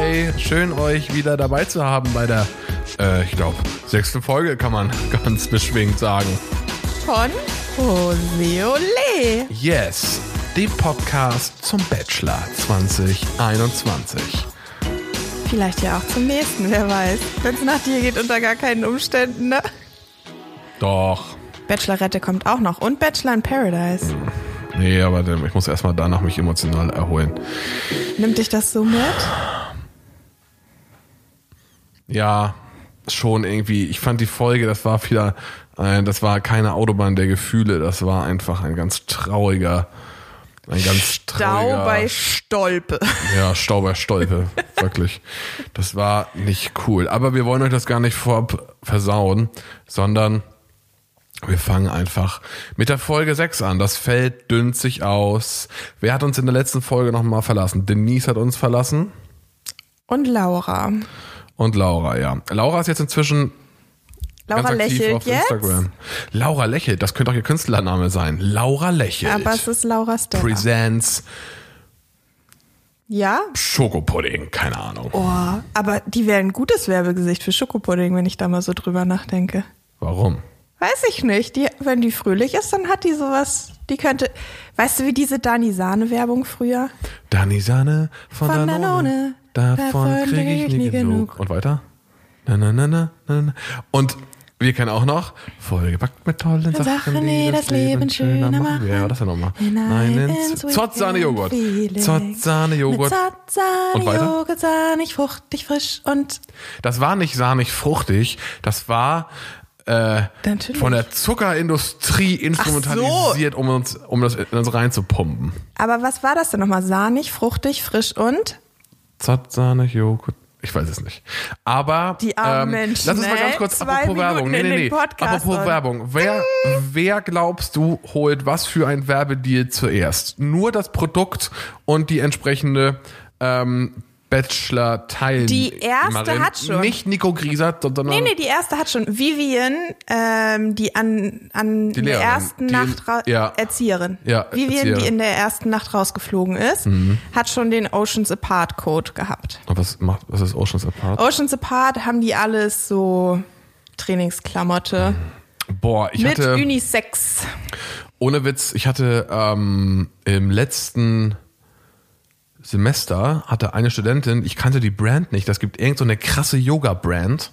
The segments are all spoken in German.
Hi, schön euch wieder dabei zu haben bei der, äh, ich glaube, sechsten Folge kann man ganz beschwingt sagen. Von Ole Ole. Yes, dem Podcast zum Bachelor 2021. Vielleicht ja auch zum nächsten, wer weiß. Wenn es nach dir geht, unter gar keinen Umständen, ne? Doch. Bachelorette kommt auch noch und Bachelor in Paradise. Nee, aber ich muss erstmal danach mich emotional erholen. Nimmt dich das so mit? Ja, schon irgendwie. Ich fand die Folge, das war wieder, äh, das war keine Autobahn der Gefühle, das war einfach ein ganz trauriger, ein ganz trauriger. Stau bei Stolpe. Ja, Stau bei Stolpe, wirklich. Das war nicht cool. Aber wir wollen euch das gar nicht vorab versauen, sondern wir fangen einfach mit der Folge 6 an. Das Feld dünnt sich aus. Wer hat uns in der letzten Folge nochmal verlassen? Denise hat uns verlassen. Und Laura. Und Laura, ja. Laura ist jetzt inzwischen Laura lächelt jetzt. Instagram. Laura lächelt, das könnte auch ihr Künstlername sein. Laura lächelt. Aber es ist Laura Stella. Presents Ja? Schokopudding, keine Ahnung. Oh, aber die wäre ein gutes Werbegesicht für Schokopudding, wenn ich da mal so drüber nachdenke. Warum? Weiß ich nicht. Die, wenn die fröhlich ist, dann hat die sowas. Die könnte. Weißt du, wie diese Dani Sahne-Werbung früher? Dani Sahne von, Von Danone. Danone. Davon Davon kriege ich nie genug. Und weiter? Na, na, na, na, na. Und wir kennen auch noch vollgepackt mit tollen Sachen, Sachen, die das Leben schöner machen. Wer war das denn nochmal? Nein, ins. Feeling. Zott-Sahne-Joghurt. Mit Und weiter? Zott-Sahne-Joghurt, sahnig, fruchtig, frisch und Das war nicht sahnig fruchtig, das war äh, von der Zuckerindustrie instrumentalisiert, um uns, um das in uns reinzupumpen. Aber was war das denn nochmal? Sahnig, fruchtig, frisch und? Zott, Sahne, Joghurt. Ich weiß es nicht. Aber Die armen ähm, Menschen, lass uns mal ganz kurz Zwei apropos Werbung. Nee, Minuten nee, nee. Apropos und- Werbung. Wer, wer glaubst du holt was für ein Werbedeal zuerst? Nur das Produkt und die entsprechende ähm, Bachelor Teil. Die erste hat schon. Nicht Nico Griesert, sondern Nee, nee, die erste hat schon. Vivian, ähm, die an, an Die der ersten die- Nacht ra- ja. Erzieherin. Ja, Vivian, Erzieherin. Mhm. die in der ersten Nacht rausgeflogen ist, hat schon den Oceans Apart Code gehabt. Und was macht, was ist Oceans Apart? Oceans Apart haben die alles so Trainingsklamotte Boah, ich mit hatte, Unisex. ohne Witz, ich hatte ähm, im letzten Semester hatte eine Studentin, ich kannte die Brand nicht, das gibt irgend so eine krasse Yoga-Brand,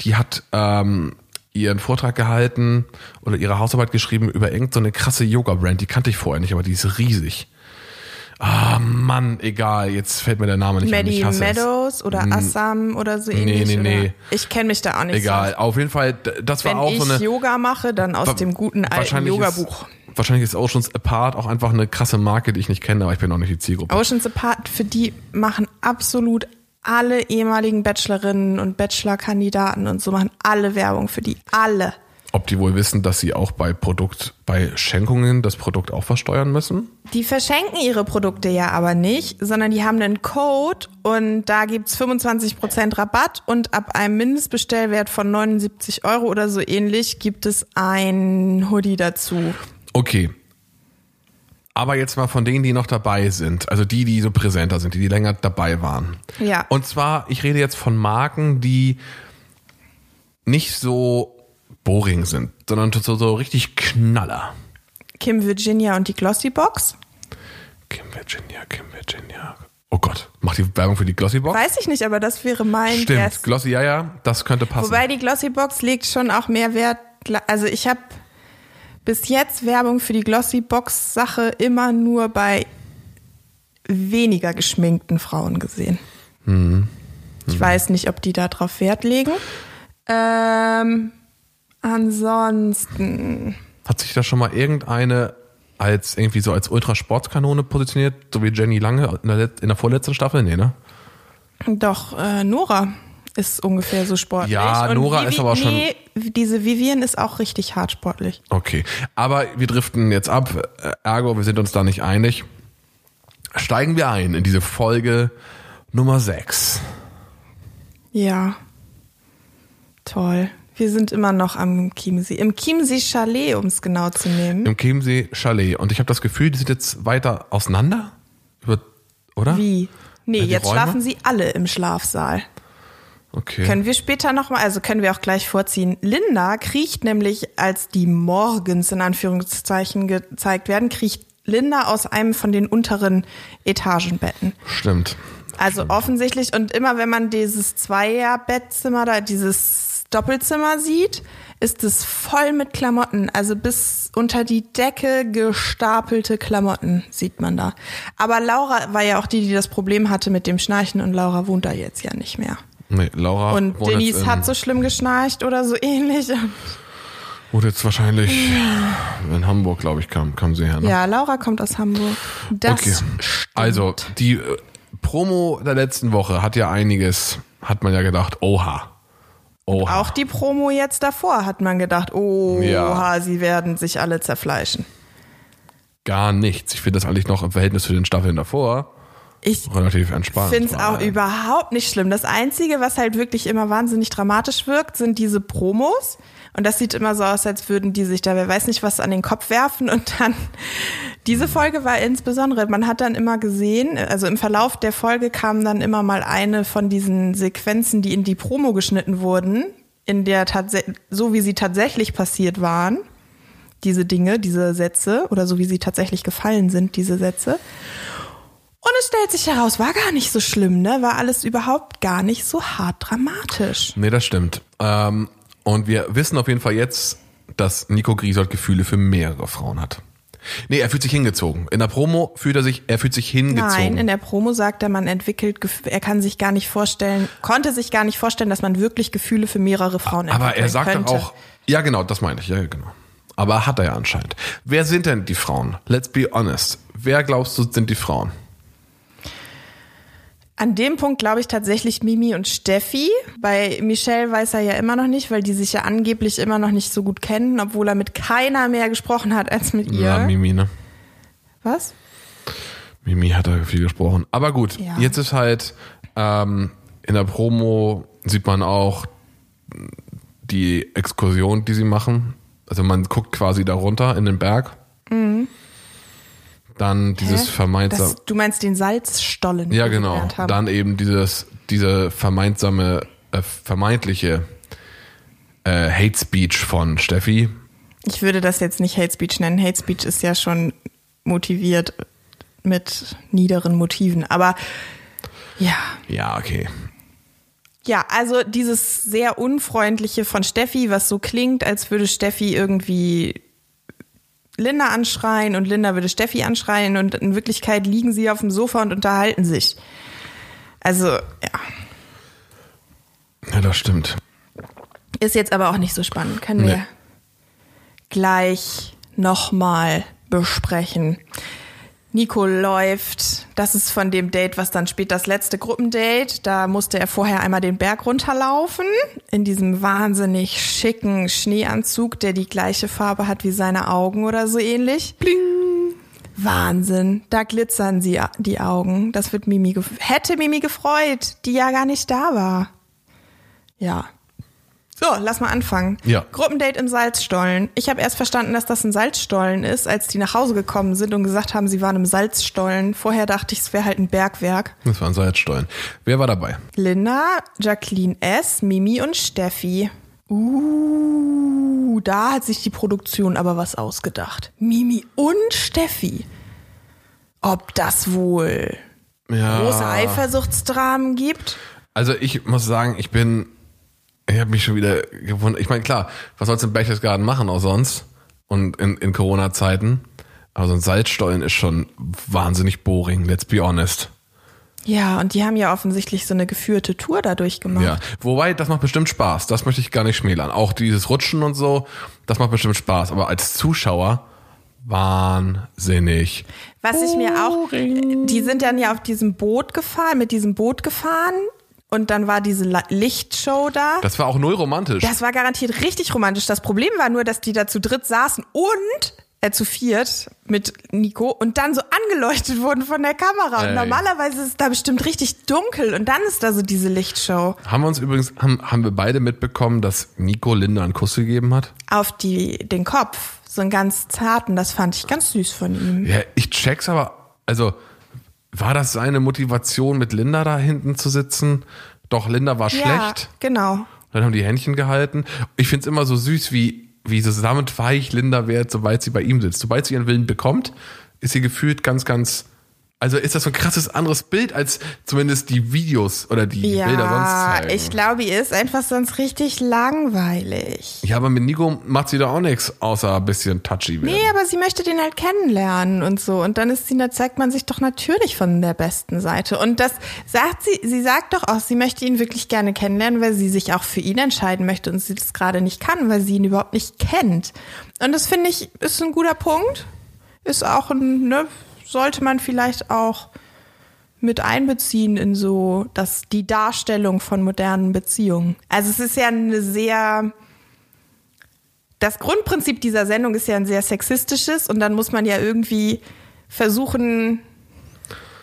die hat ähm, ihren Vortrag gehalten oder ihre Hausarbeit geschrieben über irgend so eine krasse Yoga-Brand, die kannte ich vorher nicht, aber die ist riesig. Ah, Mann, egal, jetzt fällt mir der Name nicht ein. Maddie Ich hasse es. Meadows oder Assam oder so Nee, ähnlich. nee, nee. Oder? Ich kenne mich da auch nicht Egal, so. auf jeden Fall, das war Wenn auch ich so eine... Yoga mache, dann aus dem guten alten Yoga-Buch. Wahrscheinlich ist Oceans Apart auch einfach eine krasse Marke, die ich nicht kenne, aber ich bin auch nicht die Zielgruppe. Oceans Apart, für die machen absolut alle ehemaligen Bachelorinnen und Bachelor-Kandidaten und so machen alle Werbung für die. Alle. Ob die wohl wissen, dass sie auch bei Produkt, bei Schenkungen das Produkt auch versteuern müssen? Die verschenken ihre Produkte ja aber nicht, sondern die haben einen Code und da gibt's 25% Rabatt und ab einem Mindestbestellwert von 79 Euro oder so ähnlich gibt es ein Hoodie dazu. Okay. Aber jetzt mal von denen, die noch dabei sind, also die, die so präsenter sind, die, die länger dabei waren. Ja. Und zwar, ich rede jetzt von Marken, die nicht so boring sind, sondern so, so richtig Knaller. Kim Virginia und die Glossy Box. Kim Virginia, Kim Virginia. Oh Gott, macht die Werbung für die Glossy Box? Weiß ich nicht, aber das wäre mein Stimmt, Guess. Glossy, ja, ja, das könnte passen. Wobei die Glossy Box legt schon auch mehr Wert. Also ich habe bis jetzt Werbung für die Glossy Box Sache immer nur bei weniger geschminkten Frauen gesehen. Mhm. Ich weiß nicht, ob die da drauf Wert legen. Ähm, ansonsten. Hat sich da schon mal irgendeine als irgendwie so als Ultrasportskanone positioniert, so wie Jenny Lange in der, in der vorletzten Staffel? Nee, ne? Doch, äh, Nora ist ungefähr so sportlich. Ja, Und Nora ist aber schon- Nee, diese Vivian ist auch richtig hart sportlich. Okay. Aber wir driften jetzt ab. Äh, Ergo, wir sind uns da nicht einig. Steigen wir ein in diese Folge Nummer 6. Ja. Toll. Wir sind immer noch am Chiemsee. Im Chiemsee Chalet, um es genau zu nehmen. Im Chiemsee Chalet. Und ich habe das Gefühl, die sind jetzt weiter auseinander. Über, oder? Wie? Nee, Ja, die jetzt Räume? schlafen sie alle im Schlafsaal. Okay. Können wir später nochmal, also können wir auch gleich vorziehen. Linda kriecht nämlich, als die morgens in Anführungszeichen gezeigt werden, kriecht Linda aus einem von den unteren Etagenbetten. Stimmt. Also offensichtlich, und immer wenn man dieses Zweier-Bettzimmer da, dieses Doppelzimmer sieht, ist es voll mit Klamotten. Also bis unter die Decke gestapelte Klamotten sieht man da. Aber Laura war ja auch die, die das Problem hatte mit dem Schnarchen und Laura wohnt da jetzt ja nicht mehr. Nee, Laura Und Denise hat so schlimm geschnarcht oder so ähnlich. wohnt jetzt wahrscheinlich in Hamburg, glaube ich, kam, kam sie her. Ne? Ja, Laura kommt aus Hamburg. Das Okay. Also, die äh, Promo der letzten Woche hat ja einiges, hat man ja gedacht, oha. Oha. Auch die Promo jetzt davor hat man gedacht, oh, Ja. sie werden sich alle zerfleischen. Gar nichts. Ich finde das eigentlich noch im Verhältnis zu den Staffeln davor Ich relativ entspannt. finde es auch überhaupt nicht schlimm. Das Einzige, was halt wirklich immer wahnsinnig dramatisch wirkt, sind diese Promos. Und das sieht immer so aus, als würden die sich da, wer weiß nicht, was an den Kopf werfen. Und dann, diese Folge war insbesondere, man hat dann immer gesehen, also im Verlauf der Folge kam dann immer mal eine von diesen Sequenzen, die in die Promo geschnitten wurden, in der tatsächlich, so wie sie tatsächlich passiert waren, diese Dinge, diese Sätze, oder so wie sie tatsächlich gefallen sind, diese Sätze. Und es stellt sich heraus, war gar nicht so schlimm, ne? War alles überhaupt gar nicht so hart dramatisch. Nee, das stimmt. Ähm, und wir wissen auf jeden Fall jetzt, dass Nico Griesold Gefühle für mehrere Frauen hat. Nee, er fühlt sich hingezogen. In der Promo fühlt er sich, er fühlt sich hingezogen. Nein, in der Promo sagt er, man entwickelt, er kann sich gar nicht vorstellen, konnte sich gar nicht vorstellen, dass man wirklich Gefühle für mehrere Frauen entwickelt Aber er sagt könnte. auch, ja genau, das meine ich, ja genau. Aber hat er ja anscheinend. Wer sind denn die Frauen? Let's be honest. Wer glaubst du sind die Frauen? An dem Punkt glaube ich tatsächlich Mimi und Steffi. Bei Michelle weiß er ja immer noch nicht, weil die sich ja angeblich immer noch nicht so gut kennen, obwohl er mit keiner mehr gesprochen hat als mit ihr. Ja, Mimi, ne? Was? Mimi hat da viel gesprochen. Aber gut, Ja. jetzt ist halt ähm, in der Promo sieht man auch die Exkursion, die sie machen. Also man guckt quasi da runter in den Berg. Dann dieses. Das, du meinst den Salzstollen? Ja, genau. Dann eben dieses, diese vermeinsame, äh, vermeintliche äh, Hate Speech von Steffi. Ich würde das jetzt nicht Hate Speech nennen. Hate Speech ist ja schon motiviert mit niederen Motiven. Aber ja. Ja, okay. Ja, also dieses sehr unfreundliche von Steffi, was so klingt, als würde Steffi irgendwie Linda anschreien und Linda würde Steffi anschreien und in Wirklichkeit liegen sie auf dem Sofa und unterhalten sich. Also, ja. Ja, das stimmt. Ist jetzt aber auch nicht so spannend. Können wir Nee. gleich nochmal besprechen. Nico läuft, das ist von dem Date, was dann später das letzte Gruppendate, da musste er vorher einmal den Berg runterlaufen, in diesem wahnsinnig schicken Schneeanzug, der die gleiche Farbe hat wie seine Augen oder so ähnlich. Bling. Wahnsinn, da glitzern sie die Augen. Das wird Mimi hätte Mimi gefreut, die ja gar nicht da war. Ja. So, lass mal anfangen. Ja. Gruppendate im Salzstollen. Ich habe erst verstanden, dass das ein Salzstollen ist, als die nach Hause gekommen sind und gesagt haben, sie waren im Salzstollen. Vorher dachte ich, es wäre halt ein Bergwerk. Das waren Salzstollen. Wer war dabei? Linda, Jacqueline S., Mimi und Steffi. Uh, da hat sich die Produktion aber was ausgedacht. Mimi und Steffi. Ob das wohl Ja. große Eifersuchtsdramen gibt? Also ich muss sagen, ich bin, ich habe mich schon wieder gewundert. Ich meine, klar, was soll's in Berchtesgaden machen auch sonst? Und in, in Corona-Zeiten. Aber so ein Salzstollen ist schon wahnsinnig boring, let's be honest. Ja, und die haben ja offensichtlich so eine geführte Tour dadurch gemacht. Ja. Wobei, das macht bestimmt Spaß. Das möchte ich gar nicht schmälern. Auch dieses Rutschen und so, das macht bestimmt Spaß. Aber als Zuschauer, wahnsinnig. Was ich mir auch, die sind dann ja auf diesem Boot gefahren, mit diesem Boot gefahren und dann war diese Lichtshow da. Das war auch null romantisch. Das war garantiert richtig romantisch. Das Problem war nur, dass die da zu dritt saßen und äh, zu viert mit Nico und dann so angeleuchtet wurden von der Kamera. Und Ey. normalerweise ist es da bestimmt richtig dunkel und dann ist da so diese Lichtshow haben wir uns übrigens, haben, haben wir beide mitbekommen, dass Nico Linda einen Kuss gegeben hat? auf die, den Kopf. So einen ganz zarten, das fand ich ganz süß von ihm. Ja, ich check's aber, also, war das seine Motivation, mit Linda da hinten zu sitzen? Doch, Linda war Ja, schlecht. genau. Dann haben die Händchen gehalten. Ich find's immer so süß, wie, wie zusammenweich Linda wird, sobald sie bei ihm sitzt. Sobald sie ihren Willen bekommt, ist sie gefühlt ganz, ganz. Also ist das so ein krasses anderes Bild als zumindest die Videos oder die Bilder sonst Ja, zeigen. ich glaube, ihr ist einfach sonst richtig langweilig. ja, aber mit Nico macht sie da auch nichts, außer ein bisschen touchy werden. Nee, aber sie möchte den halt kennenlernen und so. Und dann ist sie, da zeigt man sich doch natürlich von der besten Seite. Und das sagt sie, sie sagt doch auch, sie möchte ihn wirklich gerne kennenlernen, weil sie sich auch für ihn entscheiden möchte und sie das gerade nicht kann, weil sie ihn überhaupt nicht kennt. Und das finde ich, ist ein guter Punkt. Ist auch ein, ne, sollte man vielleicht auch mit einbeziehen in so das, die Darstellung von modernen Beziehungen. Also es ist ja eine sehr, das Grundprinzip dieser Sendung ist ja ein sehr sexistisches und dann muss man ja irgendwie versuchen,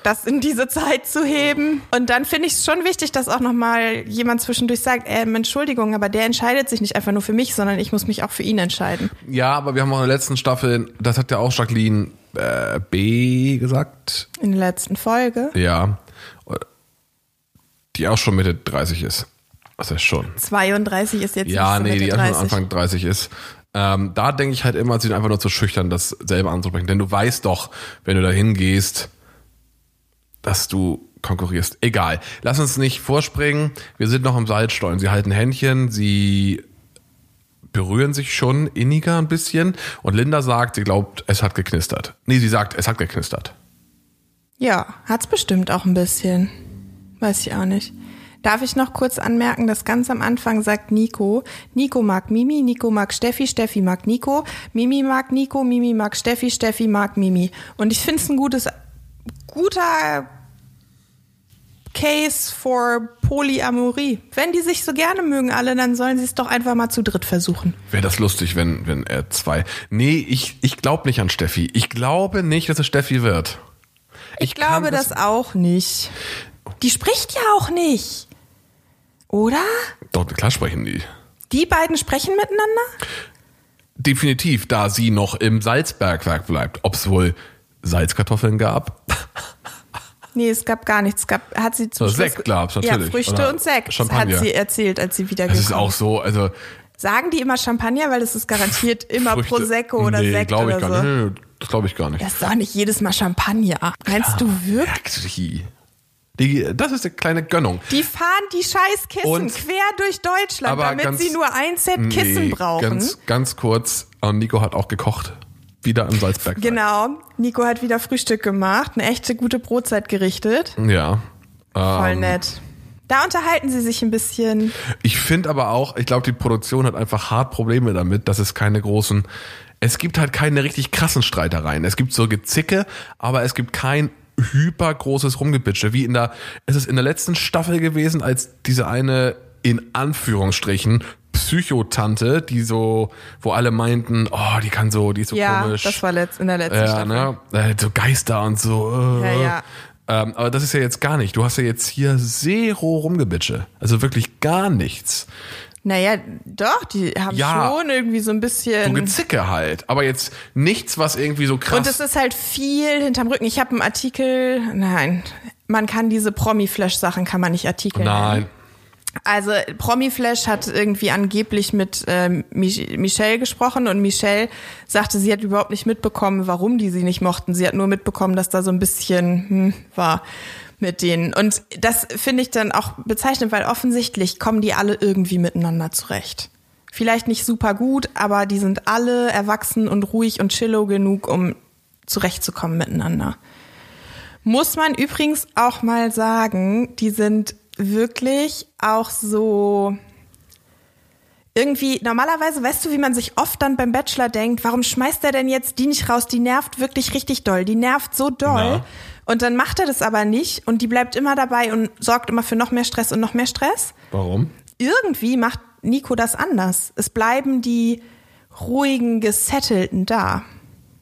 das in diese Zeit zu heben. Und dann finde ich es schon wichtig, dass auch nochmal jemand zwischendurch sagt, ähm, Entschuldigung, aber der entscheidet sich nicht einfach nur für mich, sondern ich muss mich auch für ihn entscheiden. Ja, aber wir haben auch in der letzten Staffel, das hat ja auch Jacqueline äh, B gesagt. In der letzten Folge. Ja. Die auch schon Mitte 30 ist. Was ist schon. 32 ist jetzt Ja, nee, Mitte die erst 30. Anfang 30 ist. Ähm, da denke ich halt immer, sie sind einfach nur zu schüchtern, das selber anzubringen. Denn du weißt doch, wenn du da hingehst, dass du konkurrierst. Egal. Lass uns nicht vorspringen. Wir sind noch im Salzstollen. Sie halten Händchen, sie berühren sich schon inniger ein bisschen. Und Linda sagt, sie glaubt, es hat geknistert. Nee, sie sagt, es hat geknistert. Ja, hat's bestimmt auch ein bisschen. Weiß ich auch nicht. Darf ich noch kurz anmerken, dass ganz am Anfang sagt Nico, Nico mag Mimi, Nico mag Steffi, Steffi mag Nico, Mimi mag Nico, Mimi mag Steffi, Steffi mag Mimi. Und ich finde es ein gutes, guter Case for Polyamorie. Wenn die sich so gerne mögen alle, dann sollen sie es doch einfach mal zu dritt versuchen. Wäre das lustig, wenn, wenn er zwei. Nee, ich, ich glaube nicht an Steffi. Ich glaube nicht, dass es Steffi wird. Ich, kann glaube das auch nicht. Die spricht ja auch nicht. Oder? Doch, klar sprechen die. Die beiden sprechen miteinander? Definitiv, da sie noch im Salzbergwerk bleibt. Ob es wohl Salzkartoffeln gab? Nee, es gab gar nichts. Es gab, hat sie zum Also Schluss- Sekt gab's natürlich. Ja, Früchte Oder und Sekt Champagner. hat sie erzählt, als sie wieder Das ist auch so, also Sagen die immer Champagner, weil es ist garantiert immer Früchte. Prosecco oder nee, Sekt glaub ich oder gar so. nicht. Nee, das glaube ich gar nicht. Das ist doch nicht jedes Mal Champagner. Meinst du wirklich? Die, das ist eine kleine Gönnung. Die fahren die scheiß Kissen Und- quer durch Deutschland, damit ganz- sie nur ein Set Kissen Nee, brauchen. Ganz, ganz kurz, und Nico hat auch gekocht. Wieder im Salzbergwerk. Genau. Nico hat wieder Frühstück gemacht, eine echte gute Brotzeit gerichtet. Ja. Voll Ähm, nett. Da unterhalten sie sich ein bisschen. Ich finde aber auch, ich glaube, die Produktion hat einfach hart Probleme damit, dass es keine großen, es gibt halt keine richtig krassen Streitereien. Es gibt so Gezicke, aber es gibt kein hypergroßes Rumgebitsche, wie in der, es ist in der letzten Staffel gewesen, als diese eine, in Anführungsstrichen, Psychotante, die so, wo alle meinten, oh, die kann so, die ist so Ja, komisch. das war letzt, in der letzten ja, Staffel. ne? Äh, So Geister und so. Äh. Ja, ja. Ähm, aber das ist ja jetzt gar nicht. Du hast ja jetzt hier zero Rumgebitsche. Also wirklich gar nichts. Naja, doch, die haben Ja. schon irgendwie so ein So bisschen. Gezicke halt. Aber jetzt nichts, was irgendwie so krass. Und es ist halt viel hinterm Rücken. Ich habe einen Artikel, nein, man kann diese Promi-Flash-Sachen kann man nicht Artikel Nein. nennen. Also Promi-Flash hat irgendwie angeblich mit ähm, Mich Michelle gesprochen und Michelle sagte, sie hat überhaupt nicht mitbekommen, warum die sie nicht mochten. Sie hat nur mitbekommen, dass da so ein bisschen hm, war mit denen. Und das finde ich dann auch bezeichnend, weil offensichtlich kommen die alle irgendwie miteinander zurecht. Vielleicht nicht super gut, aber die sind alle erwachsen und ruhig und chillo genug, um zurechtzukommen miteinander. Muss man übrigens auch mal sagen, die sind wirklich auch so irgendwie, normalerweise weißt du, wie man sich oft dann beim Bachelor denkt, warum schmeißt er denn jetzt die nicht raus? Die nervt wirklich richtig doll. Die nervt so doll. Ja. Und dann macht er das aber nicht und die bleibt immer dabei und sorgt immer für noch mehr Stress und noch mehr Stress. Warum? Irgendwie macht Nico das anders. Es bleiben die ruhigen, gesettelten da.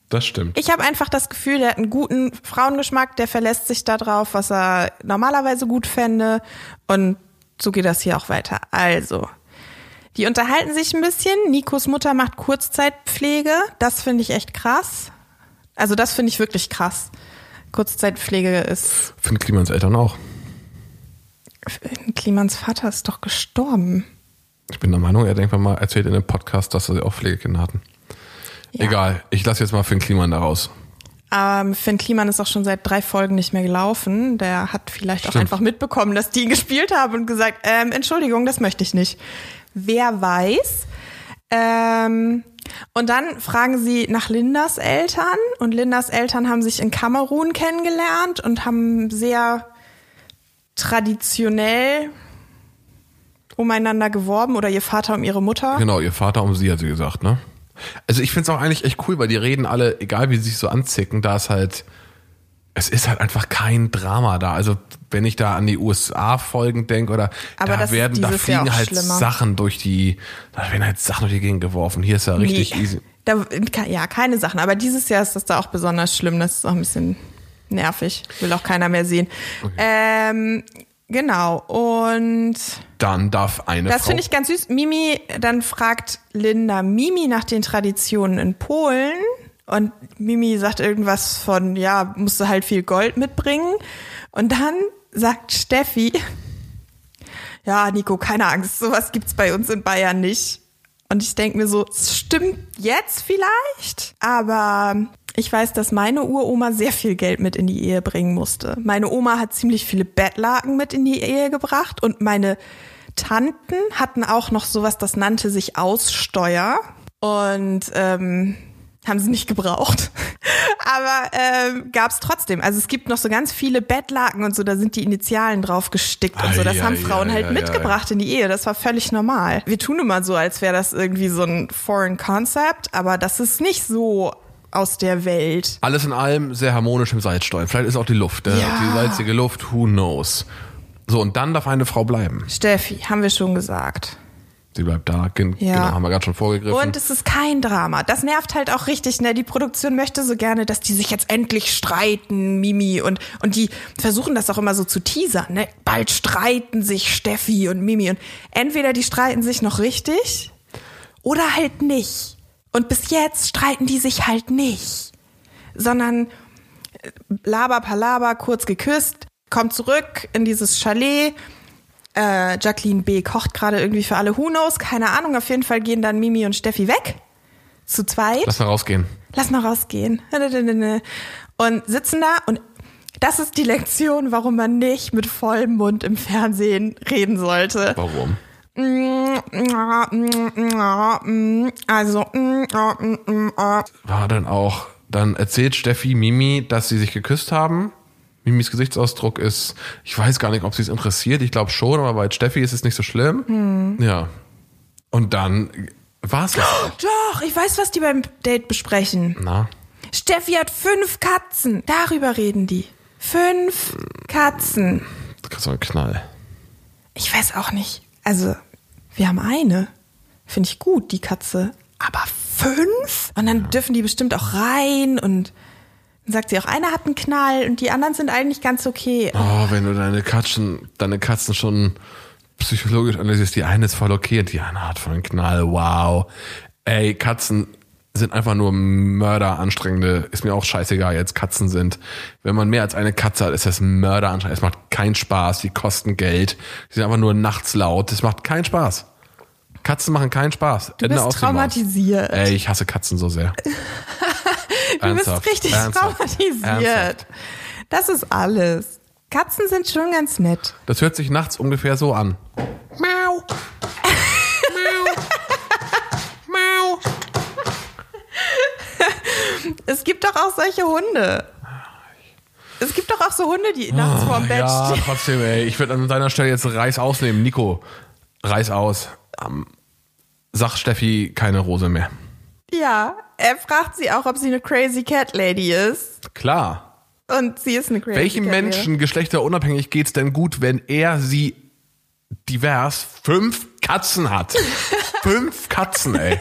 Das stimmt. Ich habe einfach das Gefühl, der hat einen guten Frauengeschmack, der verlässt sich da drauf, was er normalerweise gut fände. Und so geht das hier auch weiter. Also, die unterhalten sich ein bisschen. Nikos Mutter macht Kurzzeitpflege. Das finde ich echt krass. Also, das finde ich wirklich krass. Kurzzeitpflege ist. Finn Klimans Eltern auch. Klimans Vater ist doch gestorben. Ich bin der Meinung, er denkt mal erzählt in einem Podcast, dass sie auch Pflegekinder hatten. Ja. Egal, ich lasse jetzt mal Finn Kliman da raus. Ähm, Finn Kliman ist auch schon seit drei Folgen nicht mehr gelaufen. Der hat vielleicht auch Stimmt. einfach mitbekommen, dass die ihn gespielt haben und gesagt, ähm, Entschuldigung, das möchte ich nicht. Wer weiß. Ähm, und dann fragen sie nach Lindas Eltern und Lindas Eltern haben sich in Kamerun kennengelernt und haben sehr traditionell umeinander geworben oder ihr Vater um ihre Mutter. Genau, ihr Vater um sie, hat sie gesagt, ne? Also ich finde es auch eigentlich echt cool, weil die reden alle, egal wie sie sich so anzicken, da ist halt, es ist halt einfach kein Drama da. Also wenn ich da an die USA-Folgen denke oder Aber da werden, da fliegen halt schlimmer. Sachen durch die, da werden halt Sachen durch die Gegend geworfen. Hier ist ja richtig Nee, easy. Da, ja, keine Sachen. Aber dieses Jahr ist das da auch besonders schlimm. Das ist auch ein bisschen nervig. Will auch keiner mehr sehen. Ähm, genau. Und Dann darf eine das finde ich ganz süß. Mimi, dann fragt Linda Mimi nach den Traditionen in Polen. Und Mimi sagt irgendwas von, ja, musst du halt viel Gold mitbringen. Und dann sagt Steffi, ja, Nico, keine Angst, sowas gibt's bei uns in Bayern nicht. Und ich denke mir so, es stimmt jetzt vielleicht, aber ich weiß, dass meine Uroma sehr viel Geld mit in die Ehe bringen musste. Meine Oma hat ziemlich viele Bettlaken mit in die Ehe gebracht und meine Tanten hatten auch noch sowas, das nannte sich Aussteuer. Und ähm, haben sie nicht gebraucht. Aber ähm, gab es trotzdem. Also es gibt noch so ganz viele Bettlaken und so, da sind die Initialen drauf gestickt und so. Das haben Frauen halt mitgebracht in die Ehe. Das war völlig normal. Wir tun immer so, als wäre das irgendwie so ein Foreign Concept, aber das ist nicht so aus der Welt. Alles in allem sehr harmonisch im Salzsteuer. Vielleicht ist auch die Luft, äh, Ja. die salzige Luft, who knows. So, und dann darf eine Frau bleiben. Steffi, haben wir schon gesagt. Sie bleibt da, gen Ja. genau, haben wir gerade schon vorgegriffen. Und es ist kein Drama. Das nervt halt auch richtig, ne? Die Produktion möchte so gerne, dass die sich jetzt endlich streiten, Mimi. Und, und die versuchen das auch immer so zu teasern, ne? Bald streiten sich Steffi und Mimi. Und entweder die streiten sich noch richtig oder halt nicht. Und bis jetzt streiten die sich halt nicht. Sondern äh, Laber, Palaber, kurz geküsst, kommt zurück in dieses Chalet. Äh, Jacqueline B. kocht gerade irgendwie für alle Who knows, keine Ahnung. Auf jeden Fall gehen dann Mimi und Steffi weg. Zu zweit. Lass mal rausgehen. Lass mal rausgehen. Und sitzen da und das ist die Lektion, warum man nicht mit vollem Mund im Fernsehen reden sollte. Warum? Also, War dann auch, dann erzählt Steffi Mimi, dass sie sich geküsst haben. Mimis Gesichtsausdruck ist, ich weiß gar nicht, ob sie es interessiert. Ich glaube schon, aber bei Steffi ist es nicht so schlimm. Hm. Ja. Und dann war es das. auch. doch, ich weiß, was die beim Date besprechen. Na, Steffi hat fünf Katzen. Darüber reden die. Fünf Katzen. das ist so ein Knall. Ich weiß auch nicht. Also, wir haben eine. Finde ich gut, die Katze. Aber fünf? Und dann dürfen die bestimmt auch rein und dann sagt sie auch, einer hat einen Knall und die anderen sind eigentlich ganz okay. Oh, wenn du deine Katzen, deine Katzen schon psychologisch analysierst, die eine ist voll okay und die eine hat voll einen Knall. Wow. Ey, Katzen sind einfach nur Mörder anstrengende. Ist mir auch scheißegal, jetzt Katzen sind. Wenn man mehr als eine Katze hat, ist das Mörder anstrengend. Es macht keinen Spaß. Die kosten Geld. Die sind einfach nur nachts laut. Das macht keinen Spaß. Katzen machen keinen Spaß. Du bist traumatisiert. Ey, ich hasse Katzen so sehr. du bist richtig traumatisiert. Ernsthaft. Das ist alles. Katzen sind schon ganz nett. Das hört sich nachts ungefähr so an. Mau. Mau. es gibt doch auch solche Hunde. Es gibt doch auch so Hunde, die nachts vorm Bett Ja, stehen. trotzdem, ey. Ich würde an deiner Stelle jetzt Reis ausnehmen. Nico, Reis aus. Ähm, sag Steffi keine Rose mehr. Ja, er fragt sie auch, ob sie eine Crazy Cat Lady ist. Klar. Und sie ist eine Crazy Welchem Cat Lady. Menschen geschlechterunabhängig geht's denn gut, wenn er sie divers fünf Katzen hat? fünf Katzen, ey.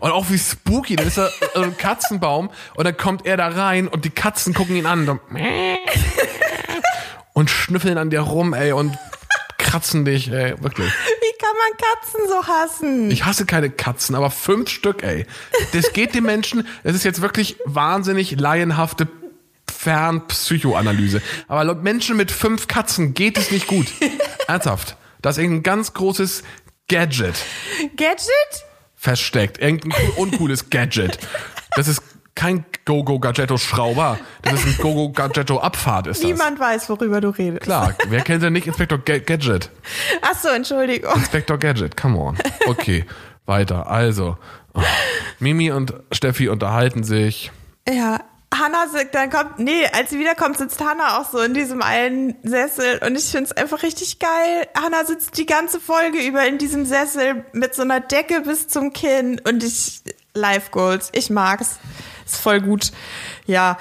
Und auch wie spooky, dann ist er so ein Katzenbaum und dann kommt er da rein und die Katzen gucken ihn an und, und schnüffeln an dir rum, ey, und kratzen dich, ey, wirklich. Wie kann man Katzen so hassen? Ich hasse keine Katzen, aber fünf Stück, ey. Das geht den Menschen, das ist jetzt wirklich wahnsinnig laienhafte Fernpsychoanalyse. Aber laut Menschen mit fünf Katzen geht es nicht gut. Ernsthaft. Das ist irgendein ganz großes Gadget Gadget? versteckt. Irgendein uncooles Gadget. Das ist kein Go-Go Gadgetto Schrauber. Das ist ein Go-Go Gadgetto Abfahrt ist das. Niemand weiß, worüber du redest. Klar, wer kennt denn nicht Inspektor Ga Gadget? Ach so, Entschuldigung. Inspektor Gadget, come on. Okay, weiter. Also, oh. Mimi und Steffi unterhalten sich. Ja. Hanna sagt, dann kommt, nee, als sie wiederkommt, sitzt Hanna auch so in diesem einen Sessel und ich find's einfach richtig geil. Hanna sitzt die ganze Folge über in diesem Sessel mit so einer Decke bis zum Kinn und ich, Life Goals, ich mag's. Ist voll gut. Ja.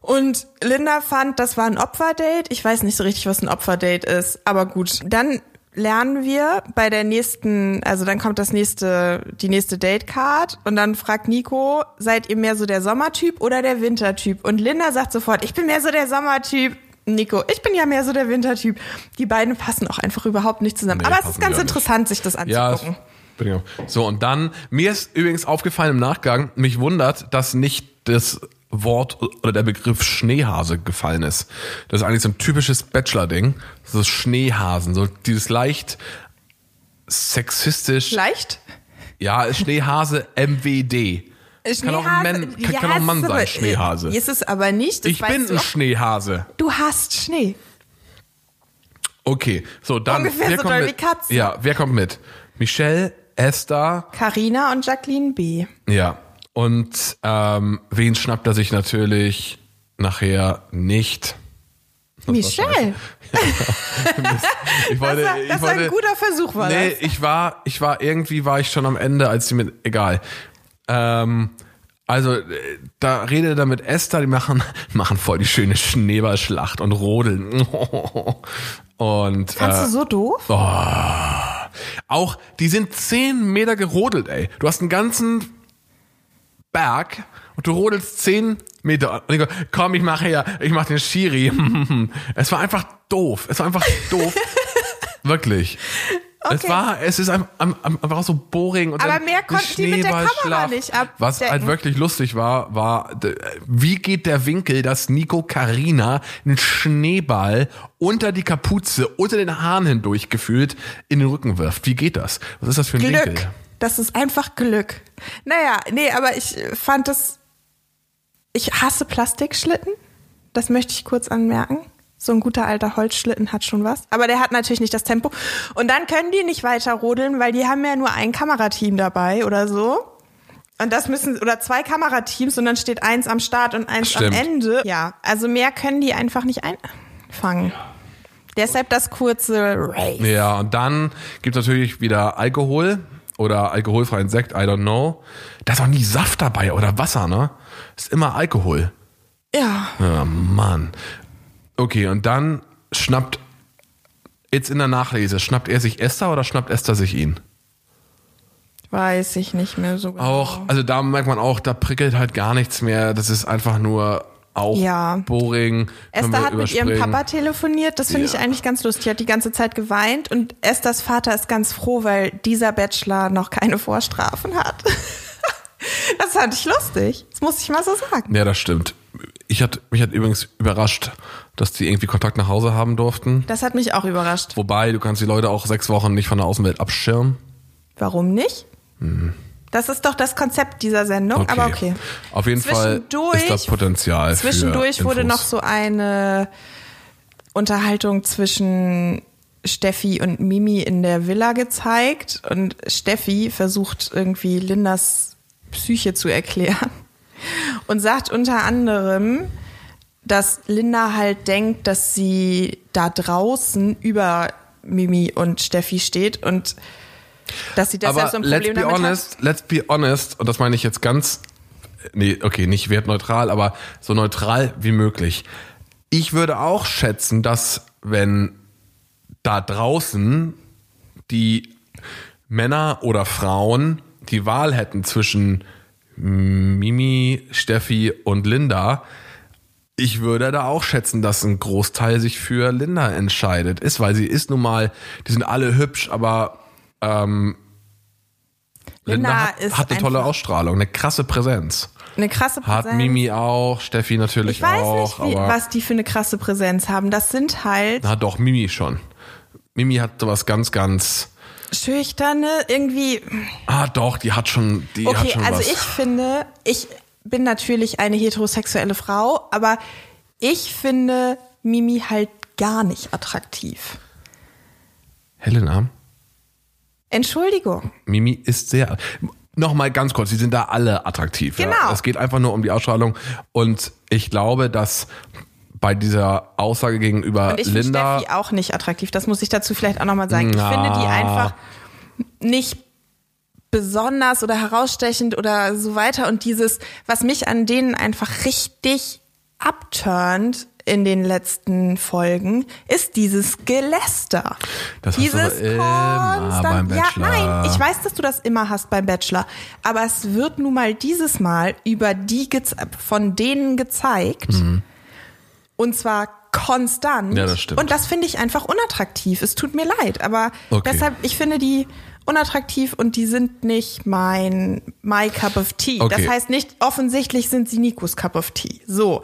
Und Linda fand, das war ein Opferdate. Ich weiß nicht so richtig, was ein Opferdate ist, aber gut. Dann lernen wir bei der nächsten, also dann kommt das nächste, die nächste Datecard und dann fragt Nico, seid ihr mehr so der Sommertyp oder der Wintertyp? Und Linda sagt sofort, ich bin mehr so der Sommertyp. Nico, ich bin ja mehr so der Wintertyp. Die beiden passen auch einfach überhaupt nicht zusammen. Nee, Aber es ist ganz interessant, sich das Ja, anzugucken. bin auch. So, und dann, mir ist übrigens aufgefallen im Nachgang, mich wundert, dass nicht das Wort oder der Begriff Schneehase gefallen ist. Das ist eigentlich so ein typisches Bachelor-Ding. So Schneehasen, so dieses leicht sexistisch. Leicht? Ja, Schneehase MWD. Kann auch ein Mann, kann, kann auch ein Mann sein, aber- Schneehase. Ist es aber nicht. Ich bin ein. Schneehase. Du hast Schnee. Okay, so dann. Ungefähr wer so kommt mit? Ja, wer kommt mit? Michelle, Esther, Carina und Jacqueline B. Ja, und ähm, wen schnappt er sich natürlich nachher nicht? Michelle. Ich wollte, das war, ich das war wollte, ein guter Versuch, war nee, das. ich war, ich war irgendwie war ich schon am Ende, als sie mit, egal. Ähm, also da redet er mit Esther, die machen machen voll die schöne Schneeballschlacht und rodeln. Und Fandst äh, du so doof? Auch, die sind zehn Meter gerodelt, ey. Du hast einen ganzen Berg und du rodelst zehn Meter. Und ich go, komm, ich mache ja, ich mache den Schiri. es war einfach doof. Es war einfach doof. Wirklich. Es Okay. war, es ist ein- ein- ein- einfach so boring. Und Aber mehr konnten die mit der Kamera nicht abdecken. Was halt wirklich lustig war, war, wie geht der Winkel, dass Nico Carina einen Schneeball unter die Kapuze, unter den Haaren hindurch gefühlt in den Rücken wirft? Wie geht das? Was ist das für ein Glück. Winkel? Das ist einfach Glück. Naja, nee, aber ich fand das. Ich hasse Plastikschlitten. Das möchte ich kurz anmerken. So ein guter alter Holzschlitten hat schon was. Aber der hat natürlich nicht das Tempo. Und dann können die nicht weiter rodeln, weil die haben ja nur ein Kamerateam dabei oder so. Und das müssen, oder zwei Kamerateams und dann steht eins am Start und eins Stimmt. am Ende. Ja, also mehr können die einfach nicht einfangen. Deshalb das kurze Race. Ja, und dann gibt es natürlich wieder Alkohol oder alkoholfreien Sekt, I don't know. Da ist auch nie Saft dabei oder Wasser, ne? Ist immer Alkohol. Ja. Ja, Mann. Okay, und dann schnappt, jetzt in der Nachlese, schnappt er sich Esther oder schnappt Esther sich ihn? Weiß ich nicht mehr so genau. Auch, also da merkt man auch, da prickelt halt gar nichts mehr. Das ist einfach nur auch Ja. boring. Esther hat mit ihrem. Papa telefoniert. Das finde ich Ja. eigentlich ganz lustig. Die hat die ganze Zeit geweint und Esthers Vater ist ganz froh, weil dieser Bachelor noch keine Vorstrafen hat. das fand ich lustig. Das muss ich mal so sagen. Ja, das stimmt. Ich hat, mich hat übrigens überrascht, dass die irgendwie Kontakt nach Hause haben durften. Das hat mich auch überrascht. Wobei, du kannst die Leute auch sechs Wochen nicht von der Außenwelt abschirmen. Warum nicht? Das ist doch das Konzept dieser Sendung, aber okay. Auf jeden Fall ist da Potenzial Zwischendurch wurde noch so eine Unterhaltung zwischen Steffi und Mimi in der Villa gezeigt und Steffi versucht irgendwie Lindas Psyche zu erklären und sagt unter anderem, dass Linda halt denkt, dass sie da draußen über Mimi und Steffi steht und dass sie deshalb Aber so ein let's Problem be damit honest, let's be honest, und das meine ich jetzt ganz, nee, okay, nicht wertneutral, aber so neutral wie möglich. Ich würde auch schätzen, dass wenn da draußen die Männer oder Frauen die Wahl hätten zwischen Mimi, Steffi und Linda, ich würde da auch schätzen, dass ein Großteil sich für Linda entscheidet. Ist, weil sie ist nun mal, die sind alle hübsch, aber ähm, Linda, Linda hat, hat eine tolle Ausstrahlung, eine krasse Präsenz. Eine krasse Präsenz. Hat Mimi auch, Steffi natürlich ich weiß auch, nicht, wie, was die für eine krasse Präsenz haben. Das sind halt na doch Mimi schon. Mimi hat sowas ganz, ganz. Schüchterne, irgendwie. Ah doch, die hat schon, die hat Okay, schon also was. ich finde, ich bin natürlich eine heterosexuelle Frau, aber ich finde Mimi halt gar nicht attraktiv. Helena, Entschuldigung. Mimi ist sehr. Nochmal ganz kurz, sie sind da alle attraktiv. Ja. Genau. Es geht einfach nur um die Ausstrahlung. Und ich glaube, dass bei dieser Aussage gegenüber Und ich finde Linda. Steffi auch nicht attraktiv. Das muss ich dazu vielleicht auch nochmal sagen. Na. Ich finde die einfach nicht besonders oder herausstechend oder so weiter. Und dieses, was mich an denen einfach richtig abturnt in den letzten Folgen, ist dieses Geläster. Das hast du dieses immer beim Bachelor. Ja, nein, ich weiß, dass du das immer hast beim Bachelor. Aber es wird nun mal dieses Mal über die von denen gezeigt. Und zwar konstant. Ja, das stimmt. Und das finde ich einfach unattraktiv. Es tut mir leid, aber Okay. deshalb, ich finde die unattraktiv und die sind nicht mein my cup of tea. Okay. Das heißt nicht, offensichtlich sind sie Nikos cup of tea. So.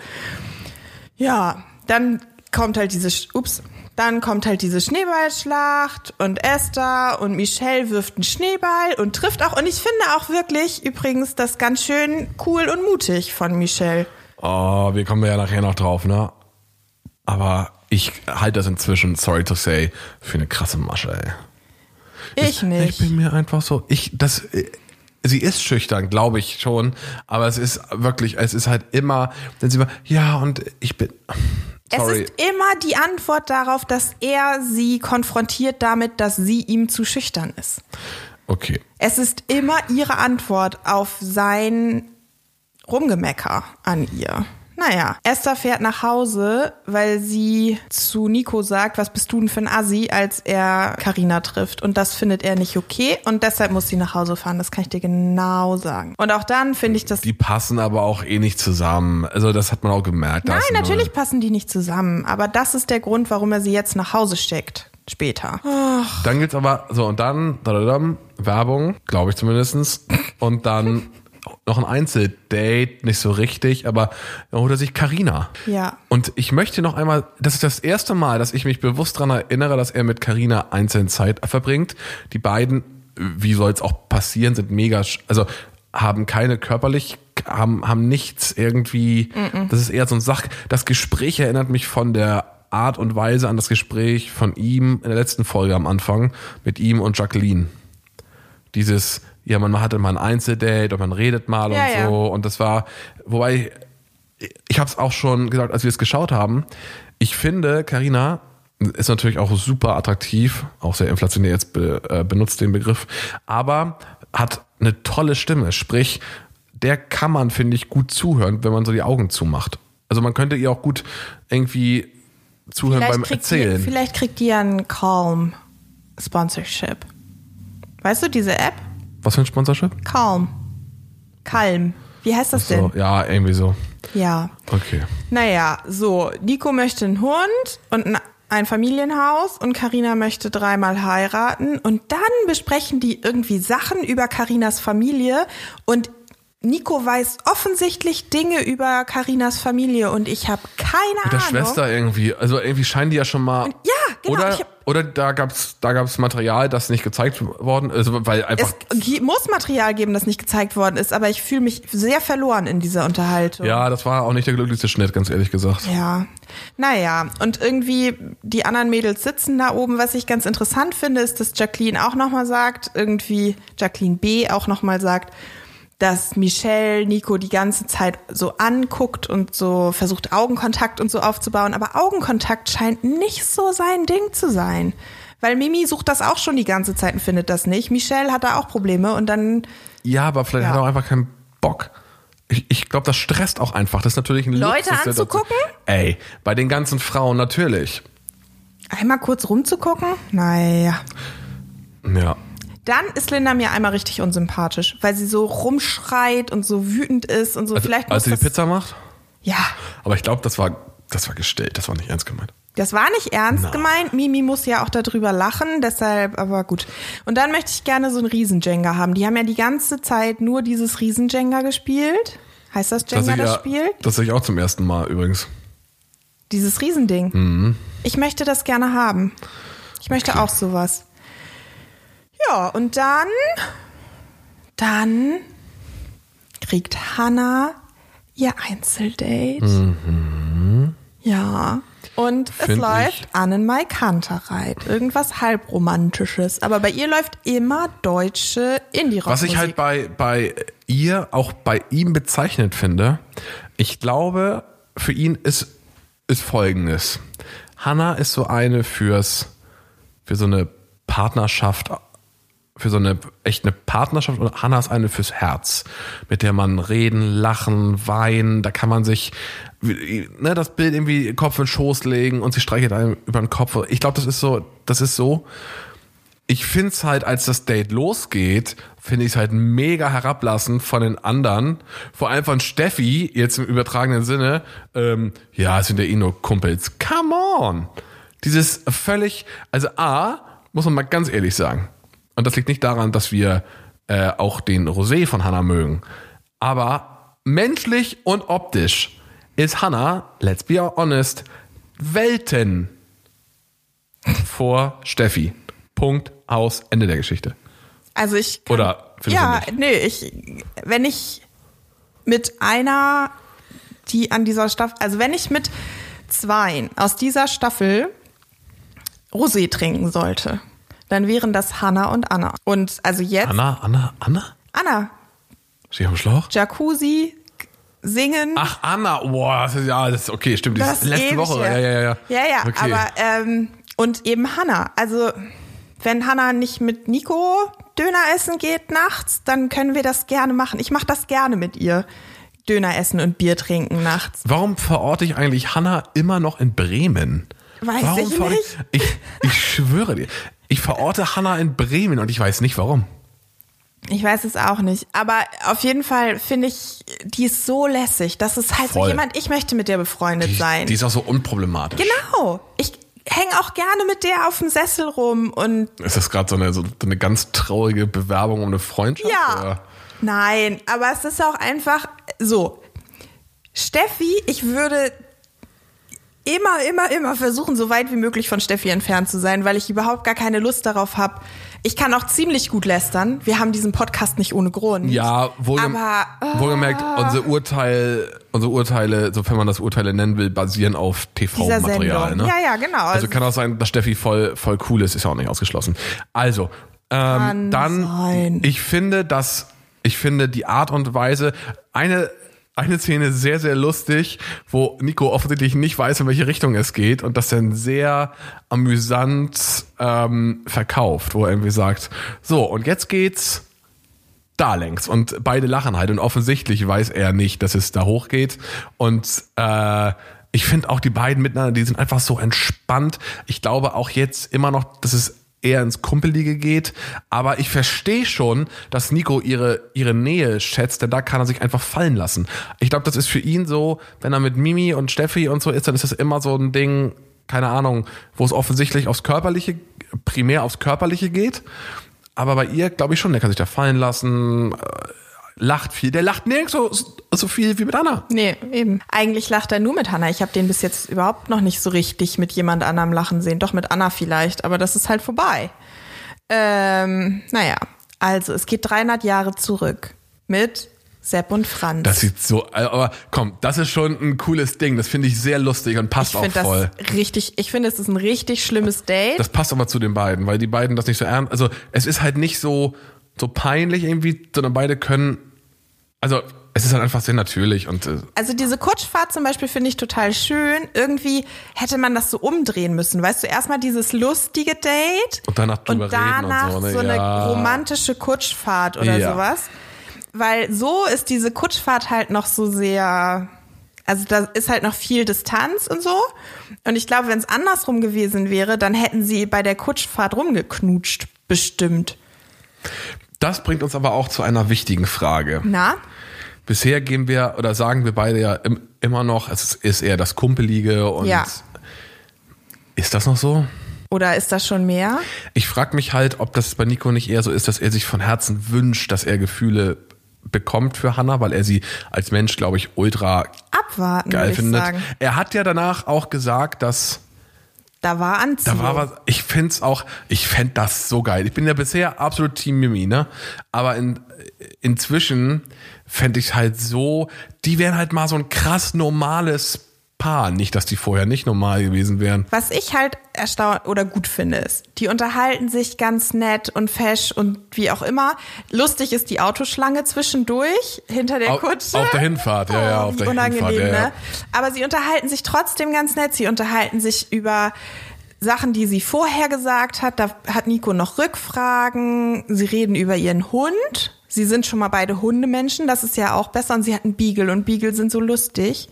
Ja, dann kommt halt diese, ups, dann kommt halt diese Schneeballschlacht und Esther und Michelle wirft einen Schneeball und trifft auch. Und ich finde auch wirklich übrigens das ganz schön cool und mutig von Michelle. Oh, wir kommen ja nachher noch drauf, ne? Aber ich halte das inzwischen, sorry to say, für eine krasse Masche, ey. Ich nicht. Ich bin mir einfach so, ich, das, äh, sie ist schüchtern, glaube ich schon, aber es ist wirklich, es ist halt immer, wenn sie immer, ja, und ich bin, sorry. Es ist immer die Antwort darauf, dass er sie konfrontiert damit, dass sie ihm zu schüchtern ist. okay. Es ist immer ihre Antwort auf sein Rumgemecker an ihr. Naja, Esther fährt nach Hause, weil sie zu Nico sagt, was bist du denn für ein Assi, als er Karina trifft. Und das findet er nicht okay und deshalb muss sie nach Hause fahren. Das kann ich dir genau sagen. Und auch dann finde ich das... Die passen aber auch eh nicht zusammen. Also das hat man auch gemerkt. Nein, natürlich passen die nicht zusammen. Aber das ist der Grund, warum er sie jetzt nach Hause steckt. Später. Dann gibt's aber, so und dann, dadadam, Werbung, glaube ich zumindestens Und dann noch ein Einzeldate, nicht so richtig, aber dann holt er sich Karina. Ja. Und ich möchte noch einmal, das ist das erste Mal, dass ich mich bewusst daran erinnere, dass er mit Karina einzeln Zeit verbringt. Die beiden, wie soll es auch passieren, sind mega, also haben keine körperlich, haben, haben nichts irgendwie, das ist eher so ein Sach, das Gespräch erinnert mich von der Art und Weise an das Gespräch von ihm in der letzten Folge am Anfang mit ihm und Jacqueline. Dieses, ja, man hatte mal ein Einzeldate und man redet mal Ja, und ja. so und das war, wobei ich habe es auch schon gesagt, als wir es geschaut haben. Ich finde, Karina ist natürlich auch super attraktiv, auch sehr inflationär jetzt be, äh, benutzt den Begriff, aber hat eine tolle Stimme. Sprich, der kann man, finde ich, gut zuhören, wenn man so die Augen zumacht. Also man könnte ihr auch gut irgendwie zuhören beim kriegt Erzählen. Die, vielleicht kriegt die ja ein Calm Sponsorship. Weißt du, diese App? Was für ein Sponsorship? Calm. Calm. Wie heißt das So, denn? ja, irgendwie so. Ja. Okay. Naja, so, Nico möchte einen Hund und ein- ein Familienhaus und Karina möchte dreimal heiraten und dann besprechen die irgendwie Sachen über Karinas Familie und Nico weiß offensichtlich Dinge über Karinas Familie und ich habe keine Mit der Ahnung. Schwester irgendwie. Also irgendwie scheinen die ja schon mal. Ja, genau, Oder, hab- oder da gab's da gab's Material, das nicht gezeigt worden ist, weil einfach. Es muss Material geben, das nicht gezeigt worden ist, aber ich fühle mich sehr verloren in dieser Unterhaltung. ja, das war auch nicht der glücklichste Schnitt, ganz ehrlich gesagt. Ja, naja, und irgendwie die anderen Mädels sitzen da oben. Was ich ganz interessant finde, ist, dass Jacqueline auch nochmal sagt, irgendwie Jacqueline B. auch nochmal sagt, dass Michelle Nico die ganze Zeit so anguckt und so versucht Augenkontakt und so aufzubauen. Aber Augenkontakt scheint nicht so sein Ding zu sein. Weil Mimi sucht das auch schon die ganze Zeit und findet das nicht. Michelle hat da auch Probleme und dann Ja, aber vielleicht Ja. hat er auch einfach keinen Bock. Ich, ich glaube, das stresst auch einfach. Das ist natürlich ein Leute Luxus, anzugucken? Ey, bei den ganzen Frauen natürlich. einmal kurz rumzugucken. Naja. Ja. Dann ist Linda mir einmal richtig unsympathisch, weil sie so rumschreit und so wütend ist und so. Also, Vielleicht als sie die das, Pizza macht. Ja, Aber ich glaube, das war, das war gestellt. Das war nicht ernst gemeint. Das war nicht ernst Na. gemeint. Mimi muss ja auch darüber lachen, deshalb, aber gut. Und dann möchte ich gerne so ein Riesen-Jenga haben. Die haben ja die ganze Zeit nur dieses Riesen-Jenga gespielt. Heißt das Jenga, das, ja- Spiel? Das sehe ich auch zum ersten Mal übrigens. Dieses Riesending. Mhm. Ich möchte das gerne haben. Ich möchte auch sowas. Ja, und dann, dann kriegt Hannah ihr Einzeldate. Ja. Und es Mhm. Find läuft ich- Annenmai Kantereit. Irgendwas halbromantisches. Aber bei ihr läuft immer deutsche Indie-Rock. Was ich halt bei, bei ihr, auch bei ihm bezeichnet finde, ich glaube, für ihn ist, ist folgendes. Hannah ist so eine fürs, für so eine Partnerschaft, für so eine echt eine Partnerschaft und Hannah ist eine fürs Herz, mit der man reden, lachen, weinen, da kann man sich ne, das Bild irgendwie Kopf in den Schoß legen und sie streichelt einem über den Kopf. Ich glaube, das ist so, das ist so, ich finde es halt, als das Date losgeht, finde ich es halt mega herablassend von den anderen. Vor allem von Steffi, jetzt im übertragenen Sinne. Ähm, ja, es sind ja eh nur Kumpels. Come on! Dieses völlig, also A, muss man mal ganz ehrlich sagen. Und das liegt nicht daran, dass wir äh, auch den Rosé von Hannah mögen. Aber menschlich und optisch ist Hannah, let's be honest, Welten vor Steffi. Punkt aus Ende der Geschichte. Also ich kann, Oder ja, nee, ich wenn ich mit einer, die an dieser Staffel, also wenn ich mit zwei aus dieser Staffel Rosé trinken sollte, dann wären das Hannah und Anna. Und also jetzt Anna, Anna, Anna? Anna, Stehe am Schlauch? Jacuzzi, singen. Ach, Anna, boah, das ist, ja, das ist okay, stimmt. Das letzte Woche. her. Ja, ja, ja. Ja, ja, Okay. aber ähm, und eben Hannah. Also wenn Hannah nicht mit Nico Döner essen geht nachts, dann können wir das gerne machen. Ich mache das gerne mit ihr. Döner essen und Bier trinken nachts. Warum verorte ich eigentlich Hannah immer noch in Bremen? Weiß warum ich nicht. Ich, ich schwöre dir, ich verorte Hannah in Bremen und ich weiß nicht warum. Ich weiß es auch nicht. Aber auf jeden Fall finde ich, die ist so lässig. Das ist halt Voll. so jemand, ich möchte mit der befreundet Die, sein. die ist auch so unproblematisch. genau. Ich hänge auch gerne mit der auf dem Sessel rum und Ist das gerade so eine, so eine ganz traurige Bewerbung um eine Freundschaft? Ja. Oder? Nein, aber es ist auch einfach so. Steffi, ich würde immer, immer, immer versuchen, so weit wie möglich von Steffi entfernt zu sein, weil ich überhaupt gar keine Lust darauf habe. Ich kann auch ziemlich gut lästern. Wir haben diesen Podcast nicht ohne Grund. Ja, wohlgem Aber, wohlgemerkt, unser Urteil, unsere Urteile, sofern man das Urteile nennen will, basieren auf TV-Material. Ne? Ja, ja, genau. Also kann auch sein, dass Steffi voll, voll cool ist, ist ja auch nicht ausgeschlossen. Also, ähm, dann, sein. ich finde, dass, ich finde die Art und Weise, eine, eine Szene sehr, sehr lustig, wo Nico offensichtlich nicht weiß, in welche Richtung es geht und das dann sehr amüsant ähm, verkauft, wo er irgendwie sagt, so, und jetzt geht's da längs und beide lachen halt und offensichtlich weiß er nicht, dass es da hochgeht und äh, ich finde auch die beiden miteinander, die sind einfach so entspannt. Ich glaube auch jetzt immer noch, dass es eher ins Kumpelige geht, aber ich verstehe schon, dass Nico ihre ihre Nähe schätzt, denn da kann er sich einfach fallen lassen. Ich glaube, das ist für ihn so, wenn er mit Mimi und Steffi und so ist, dann ist das immer so ein Ding, keine Ahnung, wo es offensichtlich aufs Körperliche, primär aufs Körperliche geht. Aber bei ihr glaube ich schon, der kann sich da fallen lassen, äh, lacht viel. Der lacht nirgends so, so viel wie mit Anna. Nee, eben. Eigentlich lacht er nur mit Hannah. Ich habe den bis jetzt überhaupt noch nicht so richtig mit jemand anderem lachen sehen. Doch mit Anna vielleicht, aber das ist halt vorbei. Ähm, naja, also es geht 300 Jahre zurück mit Sepp und Franz. Das sieht so, aber komm, das ist schon ein cooles Ding. Das finde ich sehr lustig und passt ich auch voll. das richtig, ich finde es ist ein richtig schlimmes Date. Das passt aber zu den beiden, weil die beiden das nicht so ernst, also es ist halt nicht so, so peinlich irgendwie, sondern beide können, also es ist halt einfach sehr natürlich und äh, Also diese Kutschfahrt zum Beispiel finde ich total schön. Irgendwie hätte man das so umdrehen müssen. Weißt du, erstmal dieses lustige Date Und danach drüber und reden und danach so, ne? so eine Ja. romantische Kutschfahrt oder Ja. sowas. Weil so ist diese Kutschfahrt halt noch so sehr, also da ist halt noch viel Distanz und so. Und ich glaube, wenn es andersrum gewesen wäre, dann hätten sie bei der Kutschfahrt rumgeknutscht, bestimmt. das bringt uns aber auch zu einer wichtigen Frage. Na? Bisher gehen wir oder sagen wir beide ja im, immer noch, es ist eher das Kumpelige und Ja. Ist das noch so? Oder ist das schon mehr? Ich frage mich halt, ob das bei Nico nicht eher so ist, dass er sich von Herzen wünscht, dass er Gefühle bekommt für Hannah, weil er sie als Mensch, glaube ich, ultra Abwarten, geil findet. sagen. Er hat ja danach auch gesagt, dass Da war Anziehung. da war was. Ich find's auch, ich fänd das so geil. Ich bin ja bisher absolut Team Mimi, ne? Aber in, inzwischen fänd ich halt so, die wären halt mal so ein krass normales Paar. Nicht, dass die vorher nicht normal gewesen wären. Was ich halt erstaunt oder gut finde, ist, die unterhalten sich ganz nett und fesch und wie auch immer. Lustig ist die Autoschlange zwischendurch hinter der Au- Kutsche. auf der Hinfahrt, ja, ja, auf der unangenehm, Hinfahrt, ja, ja. ne? Aber sie unterhalten sich trotzdem ganz nett. Sie unterhalten sich über Sachen, die sie vorher gesagt hat. Da hat Nico noch Rückfragen. Sie reden über ihren Hund. Sie sind schon mal beide Hundemenschen, das ist ja auch besser. Und sie hatten Beagle und Beagle sind so lustig.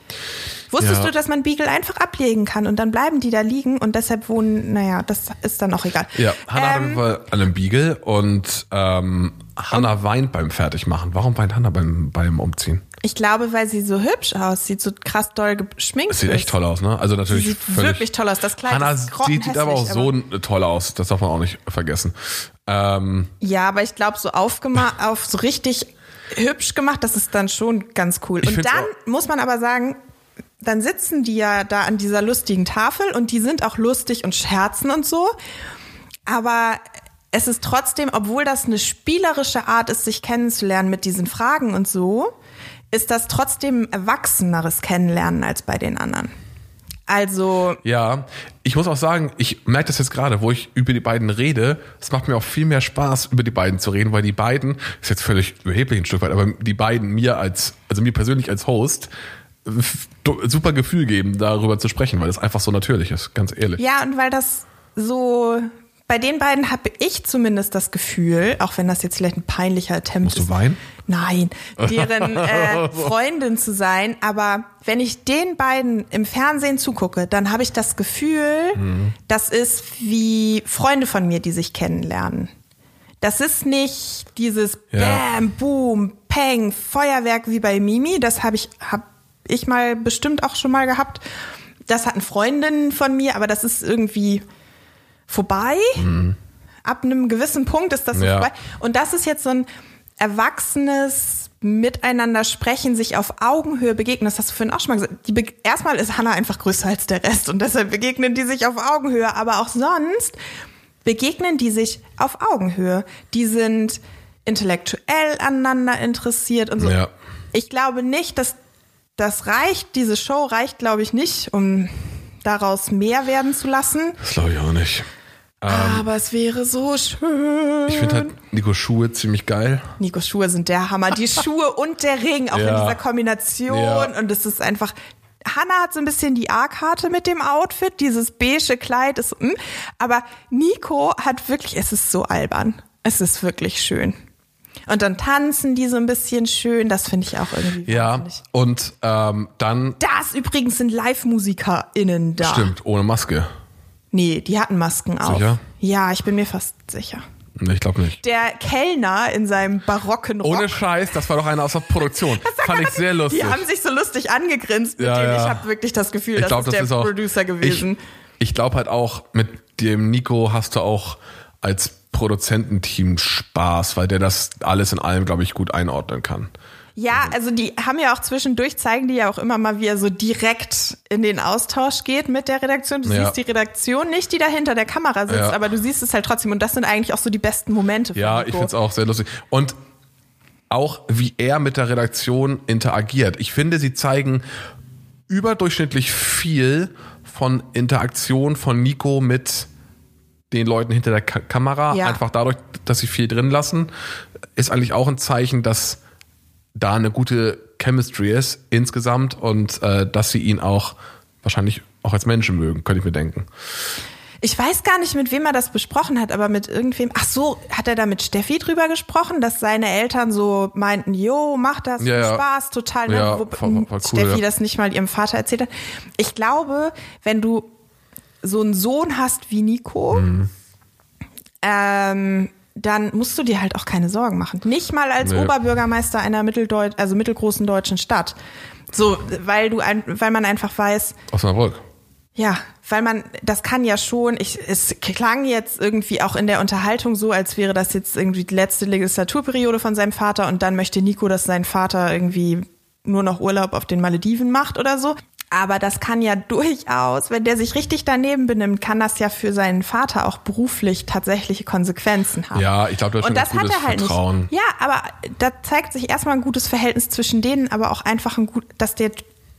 Wusstest Ja. du, dass man Beagle einfach ablegen kann und dann bleiben die da liegen und deshalb wohnen, naja, das ist dann auch egal. Ja, Hannah hat auf Ähm, jeden Fall einen Beagle und ähm, Hannah weint beim Fertigmachen. Warum weint Hannah beim, beim Umziehen? ich glaube, weil sie so hübsch aussieht, so krass doll geschminkt Das sieht ist. echt toll aus, ne? Also natürlich Sie sieht wirklich toll aus. Das Kleid Hannah ist sieht, sieht aber auch so toll aus. Das darf man auch nicht vergessen. Ähm, Ja, aber ich glaube, so aufgemacht, auf so richtig hübsch gemacht, das ist dann schon ganz cool. Und dann muss man aber sagen, dann sitzen die ja da an dieser lustigen Tafel und die sind auch lustig und scherzen und so. Aber es ist trotzdem, obwohl das eine spielerische Art ist, sich kennenzulernen mit diesen Fragen und so, ist das trotzdem ein erwachseneres Kennenlernen als bei den anderen. Also, ja, ich muss auch sagen, ich merke das jetzt gerade, wo ich über die beiden rede. Es macht mir auch viel mehr Spaß, über die beiden zu reden, weil die beiden, ist jetzt völlig überheblich ein Stück weit, aber die beiden mir als, also mir persönlich als Host, super Gefühl geben, darüber zu sprechen, weil es einfach so natürlich ist, ganz ehrlich. Ja, und weil das so, bei den beiden habe ich zumindest das Gefühl, auch wenn das jetzt vielleicht ein peinlicher Attempt Musst du ist. weinen? Nein, deren äh, Freundin zu sein. Aber wenn ich den beiden im Fernsehen zugucke, dann habe ich das Gefühl, Mhm. das ist wie Freunde von mir, die sich kennenlernen. Das ist nicht dieses Ja. Bam, Boom, Peng, Feuerwerk wie bei Mimi. Das habe ich, hab ich mal bestimmt auch schon mal gehabt. Das hatten Freundinnen von mir, aber das ist irgendwie vorbei. Ab einem gewissen Punkt ist das so Mhm. Ja. vorbei. Und das ist jetzt so ein erwachsenes Miteinander sprechen, sich auf Augenhöhe begegnen. Das hast du vorhin auch schon mal gesagt. Erstmal ist Hannah einfach größer als der Rest und deshalb begegnen die sich auf Augenhöhe. Aber auch sonst begegnen die sich auf Augenhöhe. Die sind intellektuell aneinander interessiert und so. Ja. Ich glaube nicht, dass das reicht. Diese Show reicht, glaube ich, nicht, um daraus mehr werden zu lassen. Das glaube ich auch nicht. Aber es wäre so schön. Ich finde halt Nico Schuhe ziemlich geil. Nikos Schuhe sind der Hammer. Die Schuhe und der Ring, auch in Ja. dieser Kombination. Ja. Und es ist einfach. Hannah hat so ein bisschen die A-Karte mit dem Outfit, dieses beige Kleid ist, mm, aber Nico hat wirklich, es ist so albern. Es ist wirklich schön. Und dann tanzen die so ein bisschen schön, das finde ich auch irgendwie Ja, wahnsinnig. und ähm, dann, Das übrigens sind Live-MusikerInnen da. stimmt, ohne Maske. Nee, die hatten Masken auf. Sicher? Ja, ich bin mir fast sicher. Nee, Ich glaube nicht. Der Kellner in seinem barocken Rock. Ohne Scheiß, das war doch einer aus der Produktion. Fand ich sehr lustig. Die haben sich so lustig angegrinst mit Ja, denen. Ich habe wirklich das Gefühl, ich das glaube, ist das der ist auch Producer gewesen. Ich, ich glaube halt auch, mit dem Nico hast du auch als Produzententeam Spaß, weil der das alles in allem, glaube ich, gut einordnen kann. ja, also die haben ja auch zwischendurch, zeigen die ja auch immer mal, wie er so direkt in den Austausch geht mit der Redaktion. Du Ja. siehst die Redaktion nicht, die da hinter der Kamera sitzt, Ja. aber du siehst es halt trotzdem. Und das sind eigentlich auch so die besten Momente von Ja, ich finde es auch sehr lustig. Und auch, wie er mit der Redaktion interagiert. Ich finde, sie zeigen überdurchschnittlich viel von Interaktion von Nico mit den Leuten hinter der Ka Kamera. Ja. Einfach dadurch, dass sie viel drin lassen, ist eigentlich auch ein Zeichen, dass da eine gute Chemistry ist insgesamt und äh, dass sie ihn auch wahrscheinlich auch als Menschen mögen, könnte ich mir denken. Ich weiß gar nicht, mit wem er das besprochen hat, aber mit irgendwem. Ach so, hat er da mit Steffi drüber gesprochen, dass seine Eltern so meinten, jo, mach das, Ja, ja. Spaß, total. Ne? Ja, Wo voll- voll cool, Steffi das nicht mal ihrem Vater erzählt hat. Ich glaube, wenn du so einen Sohn hast wie Nico, Mhm. ähm, dann musst du dir halt auch keine Sorgen machen. Nicht mal als Nee. Oberbürgermeister einer mitteldeut also mittelgroßen deutschen Stadt. So, weil du ein, weil man einfach weiß, Osnabrück. Ja, weil man, das kann ja schon, ich, es klang jetzt irgendwie auch in der Unterhaltung so, als wäre das jetzt irgendwie die letzte Legislaturperiode von seinem Vater und dann möchte Nico, dass sein Vater irgendwie nur noch Urlaub auf den Malediven macht oder so. Aber das kann ja durchaus, wenn der sich richtig daneben benimmt, kann das ja für seinen Vater auch beruflich tatsächliche Konsequenzen haben. Ja, ich glaube, das ist Und das hat er halt Vertrauen. nicht. Ja, aber da zeigt sich erstmal ein gutes Verhältnis zwischen denen, aber auch einfach ein gut, dass der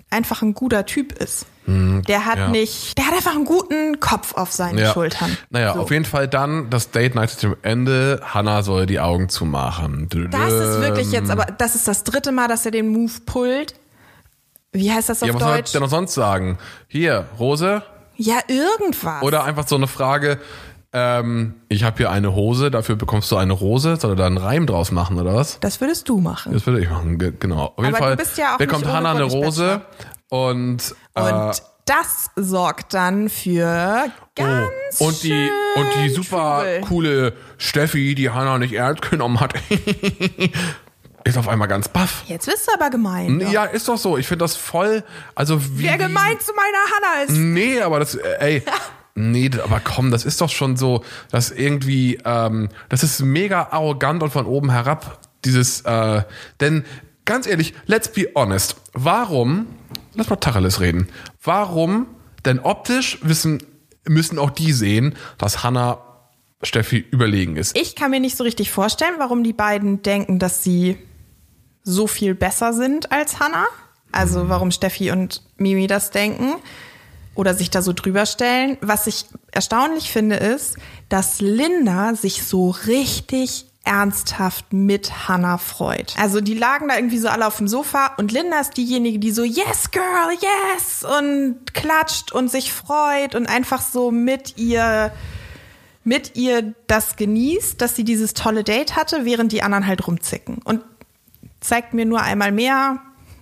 einfach ein guter Typ ist. der hat ja. nicht, der hat einfach einen guten Kopf auf seinen Ja. Schultern. Naja, So. auf jeden Fall dann das Date Night zum Ende. Hannah soll die Augen zumachen. Das ist wirklich jetzt, aber das ist das dritte Mal, dass er den Move pullt. Wie heißt das auf Ja, was soll Deutsch? der noch sonst sagen? Hier, Rose? Ja, irgendwas. Oder einfach so eine Frage, ähm, ich habe hier eine Hose, dafür bekommst du eine Rose. Soll er da einen Reim draus machen oder was? das würdest du machen. Das würde ich machen, ge- genau. Auf jeden Aber du Fall bist ja auch bekommt Hannah eine Rose und, äh, Und das sorgt dann für ganz oh, und die und die super coole Steffi, die Hannah nicht ernst genommen hat, ist auf einmal ganz baff. Jetzt bist du aber gemein. doch. Ja, ist doch so. Ich finde das voll, also wie Wer gemein zu meiner Hannah ist. Nee, aber das, äh, ey, nee, aber komm, das ist doch schon so, dass irgendwie, ähm, das ist mega arrogant und von oben herab, dieses, äh, denn ganz ehrlich, let's be honest, warum, lass mal Tacheles reden, warum, denn optisch wissen, müssen auch die sehen, dass Hannah Steffi überlegen ist. Ich kann mir nicht so richtig vorstellen, warum die beiden denken, dass sie so viel besser sind als Hannah. Also warum Steffi und Mimi das denken oder sich da so drüber stellen. Was ich erstaunlich finde, ist, dass Linda sich so richtig ernsthaft mit Hannah freut. Also die lagen da irgendwie so alle auf dem Sofa und Linda ist diejenige, die so Yes Girl, yes und klatscht und sich freut und einfach so mit ihr mit ihr das genießt, dass sie dieses tolle Date hatte, während die anderen halt rumzicken. Und zeigt mir nur einmal mehr,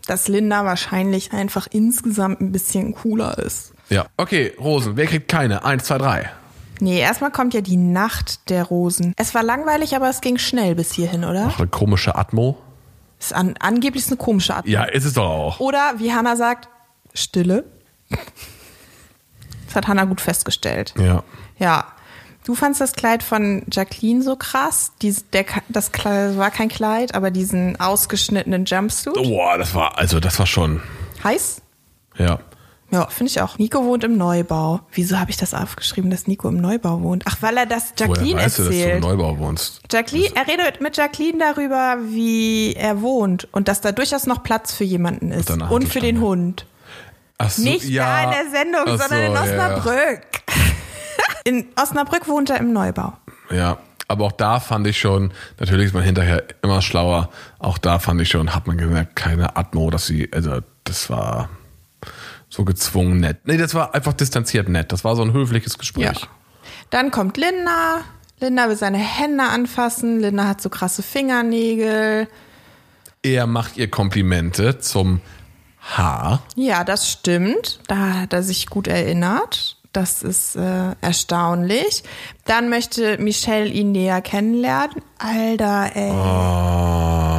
dass Linda wahrscheinlich einfach insgesamt ein bisschen cooler ist. Ja. Okay, Rosen, wer kriegt keine? Eins, zwei, drei. Nee, erstmal kommt ja die Nacht der Rosen. Es war langweilig, aber es ging schnell bis hierhin, oder? Ach, eine komische Atmo. Ist an, angeblich eine komische Art. Ja, ist es doch auch. Oder wie Hannah sagt, Stille. Das hat Hannah gut festgestellt. Ja. Ja. Du fandst das Kleid von Jacqueline so krass. Dies, der, das Kleid war kein Kleid, aber diesen ausgeschnittenen Jumpsuit. Boah, das war, also das war schon, Heiß? ja. Ja, finde ich auch. Nico wohnt im Neubau. Wieso habe ich das aufgeschrieben, dass Nico im Neubau wohnt? Ach, weil er das Woher Jacqueline weißt du, dass du im erzählt. Neubau wohnst? Jacqueline, er redet mit Jacqueline darüber, wie er wohnt und dass da durchaus noch Platz für jemanden ist. deiner Und für den. Hund. Ach so, Nicht da in der Sendung, Ach sondern in so, ja. In Osnabrück wohnt er im Neubau. Ja, aber auch da fand ich schon, natürlich ist man hinterher immer schlauer, auch da fand ich schon, hat man gemerkt, keine Atmo, dass sie, also das war so gezwungen nett. Nee, das war einfach distanziert nett. Das war so ein höfliches Gespräch. Ja. Dann kommt Linda. Linda will seine Hände anfassen. Linda hat so krasse Fingernägel. Er macht ihr Komplimente zum Haar. Ja, das stimmt. Da hat er sich gut erinnert. Das ist äh, erstaunlich. Dann möchte Michelle ihn näher kennenlernen. Alter, ey.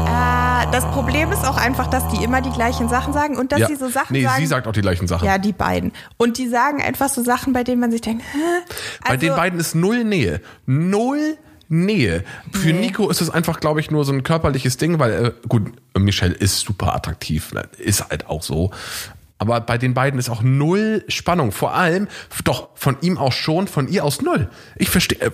Ah, das Problem ist auch einfach, dass die immer die gleichen Sachen sagen und dass ja. sie so Sachen nee, sagen. sie sagt auch die gleichen Sachen. ja, die beiden. Und die sagen einfach so Sachen, bei denen man sich denkt, hä? Bei Also, den beiden ist null Nähe. Null Nähe. Für Nee. Nico ist es einfach, glaube ich, nur so ein körperliches Ding, weil, äh, gut, Michelle ist super attraktiv, ne? ist halt auch so. Aber bei den beiden ist auch null Spannung. Vor allem, doch, von ihm aus schon, von ihr aus null. Ich verstehe. Äh,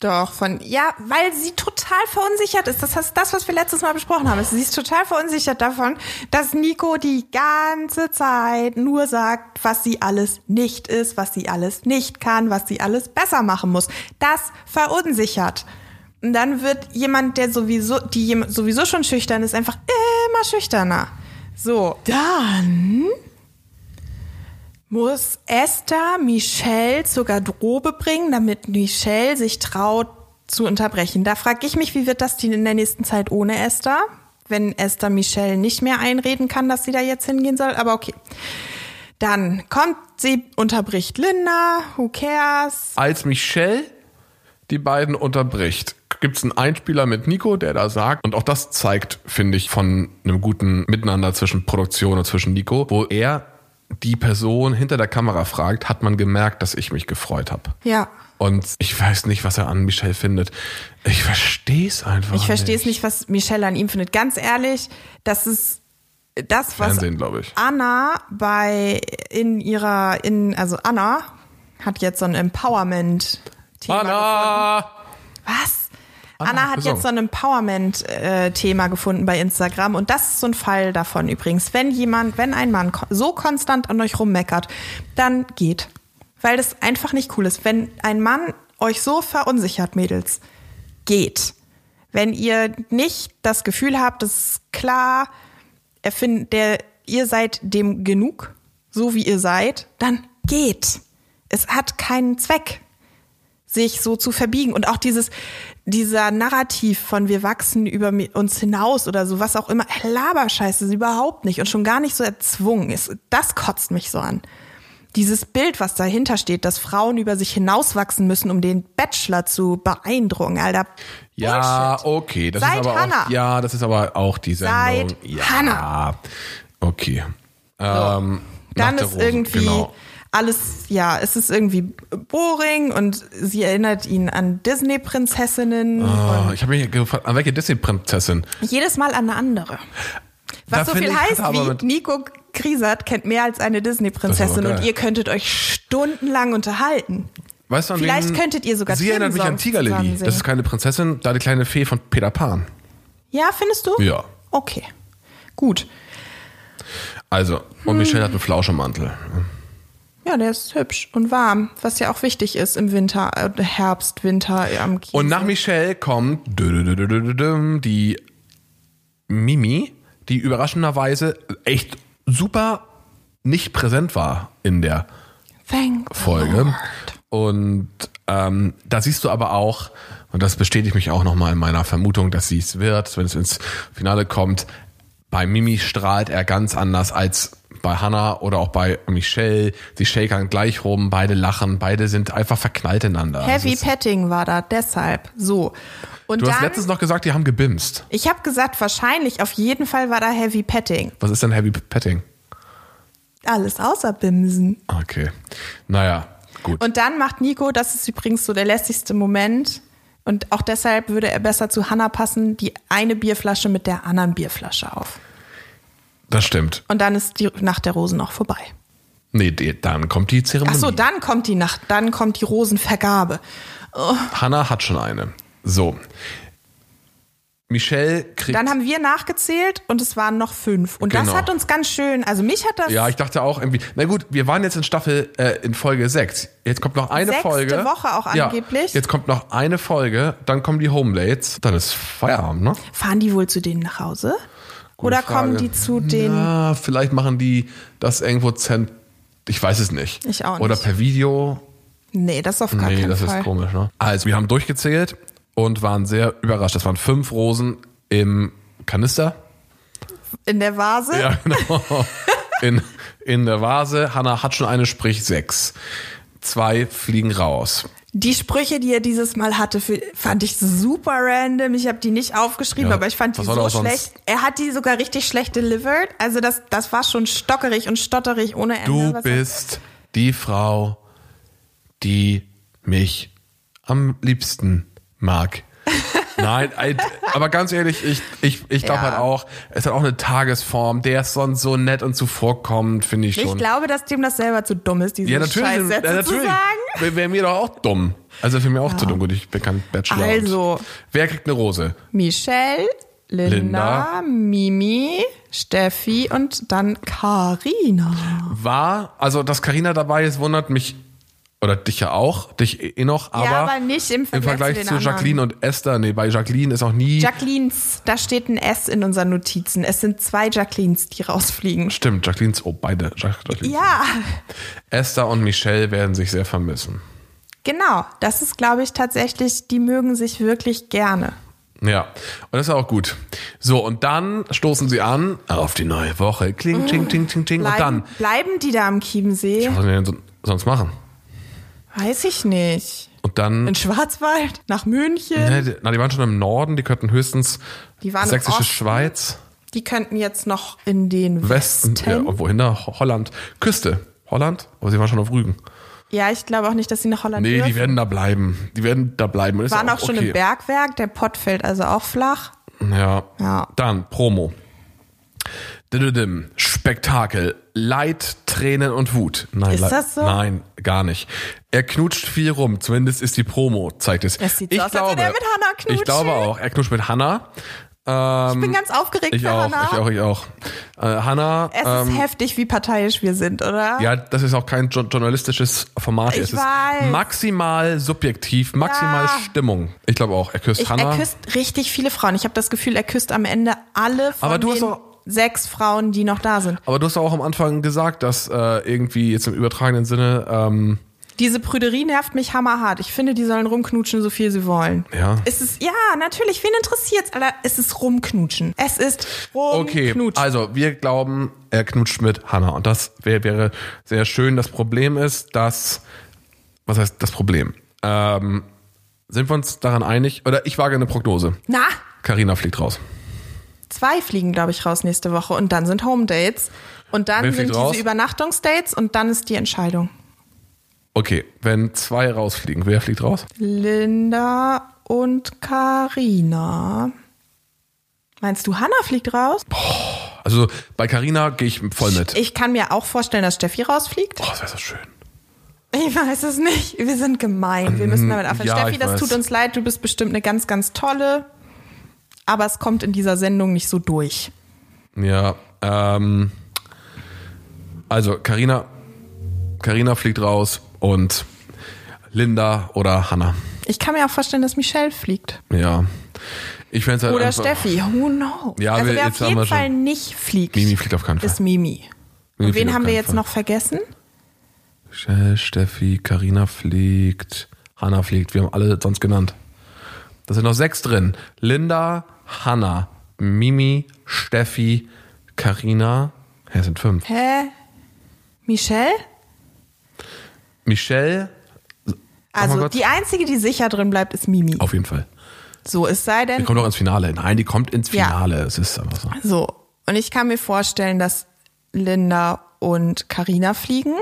Doch, von, ja, weil sie total verunsichert ist. Das ist das, was wir letztes Mal besprochen haben. Sie ist total verunsichert davon, dass Nico die ganze Zeit nur sagt, was sie alles nicht ist, was sie alles nicht kann, was sie alles besser machen muss. Das verunsichert. Und dann wird jemand, der sowieso, die sowieso schon schüchtern ist, einfach immer schüchterner. So. Dann muss Esther Michelle zur Garderobe bringen, damit Michelle sich traut zu unterbrechen. Da frage ich mich, wie wird das denn in der nächsten Zeit ohne Esther? Wenn Esther Michelle nicht mehr einreden kann, dass sie da jetzt hingehen soll. Aber okay. Dann kommt sie, unterbricht Linda, who cares? als Michelle die beiden unterbricht, gibt es einen Einspieler mit Nico, der da sagt, und auch das zeigt, finde ich, von einem guten Miteinander zwischen Produktion und zwischen Nico, wo er die Person hinter der Kamera fragt, hat man gemerkt, dass ich mich gefreut habe. Ja. Und ich weiß nicht, was er an Michelle findet. Ich verstehe es einfach. Ich verstehe es nicht, was Michelle an ihm findet. Ganz ehrlich, das ist das, was. Anna bei in ihrer, in, also Anna hat jetzt so ein Empowerment-Thema. Anna! Was? Anna Anna hat jetzt so ein Empowerment-Thema gefunden bei Instagram und das ist so ein Fall davon übrigens. Wenn jemand, wenn ein Mann so konstant an euch rummeckert, dann geht. Weil das einfach nicht cool ist. Wenn ein Mann euch so verunsichert, Mädels, geht. Wenn ihr nicht das Gefühl habt, das ist klar, er find, der, ihr seid dem genug, so wie ihr seid, dann geht. Es hat keinen Zweck sich so zu verbiegen und auch dieses dieser Narrativ von wir wachsen über uns hinaus oder so was auch immer Laberscheiße ist überhaupt nicht und schon gar nicht so erzwungen ist das kotzt mich so an dieses Bild was dahinter steht dass Frauen über sich hinauswachsen müssen um den Bachelor zu beeindrucken Alter Ja, Bullshit. okay. Das Seid ist aber Hannah. auch, ja, das ist aber auch die Sendung. Seid ja. Hannah. Okay. Ähm, nach dann ist Rose, irgendwie Genau. Alles, ja, es ist irgendwie boring und sie erinnert ihn an Disney-Prinzessinnen Ah, ich habe mich gefragt, an welche Disney-Prinzessin? jedes Mal an eine andere. Da Was so finde viel heißt wie Nico Krisert kennt mehr als eine Disney-Prinzessin und ihr könntet euch stundenlang unterhalten. Weißt du, Vielleicht könntet ihr sogar Sie erinnert mich an Tigerlily. Das ist keine Prinzessin, da die kleine Fee von Peter Pan. Ja, findest du? Ja. Okay. Gut. Also, und Hm. Michelle hat einen Flauschemantel. Ja, der ist hübsch und warm, was ja auch wichtig ist im Winter, äh, Herbst, Winter äh, am Kiesel. Und nach Michelle kommt die Mimi, die überraschenderweise echt super nicht präsent war in der Thank Folge. Und ähm, da siehst du aber auch, und das bestätigt mich auch nochmal in meiner Vermutung, dass sie es wird, wenn es ins Finale kommt, bei Mimi strahlt er ganz anders als bei Hannah oder auch bei Michelle. Sie shakern gleich rum, beide lachen, beide sind einfach verknallt ineinander. Heavy Petting war da, deshalb. So. Und Du dann, hast letztens noch gesagt, die haben gebimst. ich habe gesagt, wahrscheinlich, auf jeden Fall war da Heavy Petting. Was ist denn Heavy Petting? Alles außer Bimsen. Okay. Naja, gut. Und dann macht Nico, das ist übrigens so der lässigste Moment, und auch deshalb würde er besser zu Hannah passen, die eine Bierflasche mit der anderen Bierflasche auf. Das stimmt. Und dann ist die Nacht der Rosen auch vorbei. Nee, die, dann kommt die Zeremonie. Ach so, dann kommt die Nacht, dann kommt die Rosenvergabe. Hannah hat schon eine. So. Michelle kriegt. Dann haben wir nachgezählt und es waren noch fünf. Und das Genau. hat uns ganz schön, also mich hat das ja, ich dachte auch irgendwie. Na gut, wir waren jetzt in Staffel äh, in Folge 6. Jetzt kommt noch eine Sechste Folge. Woche auch Ja, angeblich. jetzt kommt noch eine Folge, dann kommen die Homelates, dann ist Feierabend, ne? Fahren die wohl zu denen nach Hause? Oder kommen Frage. die zu den. Na, vielleicht machen die das irgendwo zent. Ich weiß es nicht. Ich auch Oder nicht. per Video. Nee, das auf gar Nee, keinen das Fall. ist komisch, ne? Also, wir haben durchgezählt und waren sehr überrascht. Das waren fünf Rosen im Kanister. In der Vase? Ja, genau. In, in der Vase. Hannah hat schon eine, sprich sechs. Zwei fliegen raus. Die Sprüche, die er dieses Mal hatte, fand ich super random. Ich habe die nicht aufgeschrieben, Ja, aber ich fand die so schlecht. Er hat die sogar richtig schlecht delivered. Also das, das war schon stockerig und stotterig ohne Ende. Du Was- bist die Frau, die mich am liebsten mag. Nein, aber ganz ehrlich, ich, ich, ich glaube Ja. halt auch, es hat auch eine Tagesform, der ist sonst so nett und zuvorkommend, finde ich Ich schon. glaube, dass dem das selber zu dumm ist, diese ja, natürlich, Scheißsätze ja, zu natürlich. sagen. Wäre wär mir doch auch dumm. Also für mir auch zu dumm. Gut, ich bin kein Bachelor. Also. Wer kriegt eine Rose? Michelle, Linda, Linda. Mimi, Steffi und dann Karina. War, also dass Karina dabei ist, wundert mich, oder dich ja auch, dich eh noch, aber, aber nicht im Vergleich Vergleich zu zu anderen. Jacqueline und Esther. Nee, bei Jacqueline ist auch nie. Jacquelines, da steht ein S in unseren Notizen. Es sind zwei Jacquelines, die rausfliegen. Stimmt, Jacquelines, oh, beide. Jac- Jacqueline. Ja, Esther und Michelle werden sich sehr vermissen. genau. Das ist, glaube ich, tatsächlich, die mögen sich wirklich gerne. Ja, und das ist auch gut. So, und dann stoßen sie an auf die neue Woche. Kling, kling, kling, kling, kling. Und Bleiben, dann, bleiben die da am Chiemsee? was sollen die denn so- sonst machen? Weiß ich nicht. Und dann, In Schwarzwald? Nach München? ne, die- na, die waren schon im Norden, die könnten höchstens Die waren sächsische Osten. Schweiz. Die könnten jetzt noch in den Westen, Westen. ja, und wohin da? Ho- Holland. Küste. Holland? Aber sie waren schon auf Rügen. Ja, ich glaube auch nicht, dass sie nach Holland Nee, dürfen. die werden da bleiben. Die werden da bleiben. Ist waren auch schon okay. im Bergwerk. Der Pott fällt also auch flach. Ja. Ja. Dann Promo. Dididim. Spektakel. Leid, Tränen und Wut. Nein, Ist Leid- das so? Nein, gar nicht. Er knutscht viel rum. Zumindest ist die Promo, zeigt es. Es sieht ich so aus, als glaube, würde er mit Hannah knutschen. Ich glaube auch. Er knutscht mit Hannah. Ich bin ganz aufgeregt Ähm, Ich für auch, Hannah. ich auch, ich auch. Äh, Hannah, Es ähm, ist heftig, wie parteiisch wir sind, oder? ja, das ist auch kein jo journalistisches Format. Ich es ist weiß. maximal subjektiv, maximal Ja. Stimmung. Ich glaube auch. Er küsst Ich, Hannah. er küsst richtig viele Frauen. Ich habe das Gefühl, er küsst am Ende alle von Aber du hast doch- sechs Frauen, die noch da sind. Aber du hast auch am Anfang gesagt, dass äh, irgendwie jetzt im übertragenen Sinne ähm, Diese Prüderie nervt mich hammerhart. Ich finde, die sollen rumknutschen, so viel sie wollen. Ja. Es ist, ja, natürlich, wen interessiert's, Alter? Es ist rumknutschen. Es ist Okay, rumknutschen. also wir glauben, er knutscht mit Hannah und das wär, wäre sehr schön. Das Problem ist, dass, was heißt das Problem? Ähm, sind wir uns daran einig? Oder ich wage eine Prognose. Na, Carina fliegt raus. Zwei fliegen, glaube ich, raus nächste Woche und dann sind Home Dates. Und dann sind diese raus? Übernachtungsdates und dann ist die Entscheidung. Okay, wenn zwei rausfliegen, wer fliegt raus? Linda und Karina. Meinst du, Hannah fliegt raus? Also bei Carina gehe ich voll mit. Ich kann mir auch vorstellen, dass Steffi rausfliegt. Oh, das wäre so schön. Ich weiß es nicht. Wir sind gemein. Wir müssen damit aufhören. Ja, Steffi, das weiß. tut uns leid. Du bist bestimmt eine ganz, ganz tolle. Aber es kommt in dieser Sendung nicht so durch. Ja, ähm, also Carina, Carina fliegt raus und Linda oder Hannah. Ich kann mir auch vorstellen, dass Michelle fliegt. Ja. Ich fände halt Oder einfach, Steffi. Who knows? Ja, also wir- wer jetzt auf jeden Fall nicht fliegt, Mimi fliegt auf keinen Fall. ist Mimi. Mimi Und wen haben wir jetzt Fall. noch vergessen? Michelle, Steffi, Carina fliegt, Hannah fliegt. Wir haben alle sonst genannt. Da sind noch sechs drin. Linda, Hannah, Mimi, Steffi, Carina. Ja, es sind fünf. Hä? Michelle? Michelle, Also kurz. die einzige, die sicher drin bleibt, ist Mimi. auf jeden Fall. So, es sei Die denn, kommt doch ins Finale. Nein, die kommt ins Ja. Finale. Es ist einfach so. so. Und ich kann mir vorstellen, dass Linda und Karina fliegen.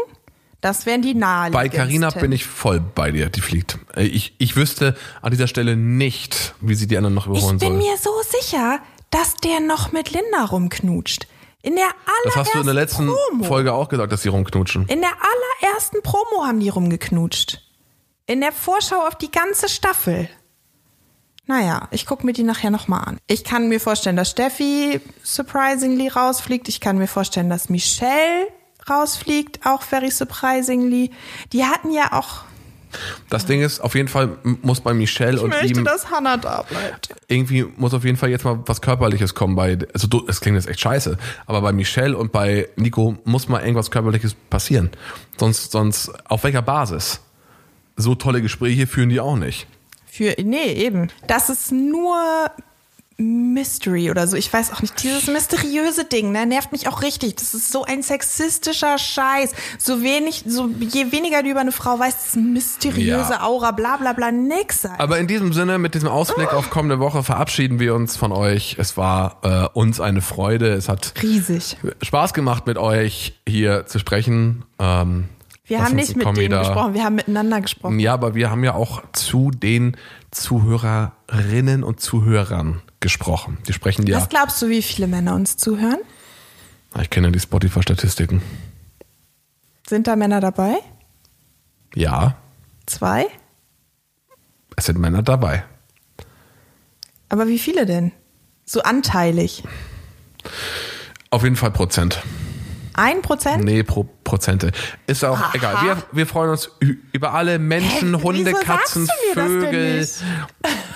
Das wären die Bei naheliegendsten. Carina bin ich voll bei dir, die fliegt. Äh, Ich, ich wüsste an dieser Stelle nicht, wie sie die anderen noch Ich überholen bin soll. mir so sicher, dass der noch mit Linda rumknutscht. In der allerersten Das hast du in der letzten Promo. Folge auch gesagt, dass sie rumknutschen. In der allerersten Promo haben die rumgeknutscht. In der Vorschau auf die ganze Staffel. Naja, ich gucke mir die nachher nochmal an. Ich kann mir vorstellen, dass Steffi surprisingly rausfliegt. Ich kann mir vorstellen, dass Michelle rausfliegt, auch very surprisingly. Die hatten ja auch. Das Ding ist, auf jeden Fall muss bei Michelle und ihm dass Hannah da bleibt. irgendwie muss auf jeden Fall jetzt mal was Körperliches kommen bei, also es klingt jetzt echt scheiße, aber bei Michelle und bei Nico muss mal irgendwas Körperliches passieren. Sonst, sonst, auf welcher Basis? So tolle Gespräche führen die auch nicht. Für, nee, eben. Das ist nur Mystery oder so. Ich weiß auch nicht. Dieses mysteriöse Ding, ne, nervt mich auch richtig. Das ist so ein sexistischer Scheiß. So wenig, so je weniger du über eine Frau weißt, das mysteriöse Ja. Aura, bla bla bla, nix. Alter. Aber in diesem Sinne, mit diesem Ausblick auf kommende Woche verabschieden wir uns von euch. Es war äh, uns eine Freude. Es hat Riesig. Spaß gemacht, mit euch hier zu sprechen. Ähm, Wir haben nicht mit denen gesprochen, wir haben miteinander gesprochen. Ja, aber wir haben ja auch zu den Zuhörerinnen und Zuhörern gesprochen. Die sprechen ja. Was glaubst du, wie viele Männer uns zuhören? Ich kenne ja die Spotify-Statistiken. Sind da Männer dabei? Ja, Zwei? es sind Männer dabei. Aber wie viele denn? So anteilig. Auf jeden Fall Prozent. Ein Prozent? Nee, pro Prozente. Ist auch Aha. egal. Wir, wir freuen uns über alle Menschen, Hä, Hunde, wieso Katzen, das Vögel. nicht?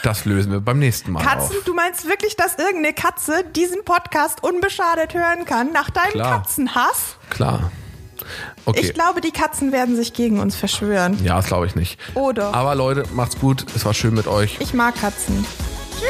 Das lösen wir beim nächsten Mal Katzen, auf. du meinst wirklich, dass irgendeine Katze diesen Podcast unbeschadet hören kann nach deinem Klar. Katzenhass? Klar. Okay. Ich glaube, die Katzen werden sich gegen uns verschwören. ja, das glaube ich nicht. Oder? Aber Leute, macht's gut. Es war schön mit euch. Ich mag Katzen. Tschüss.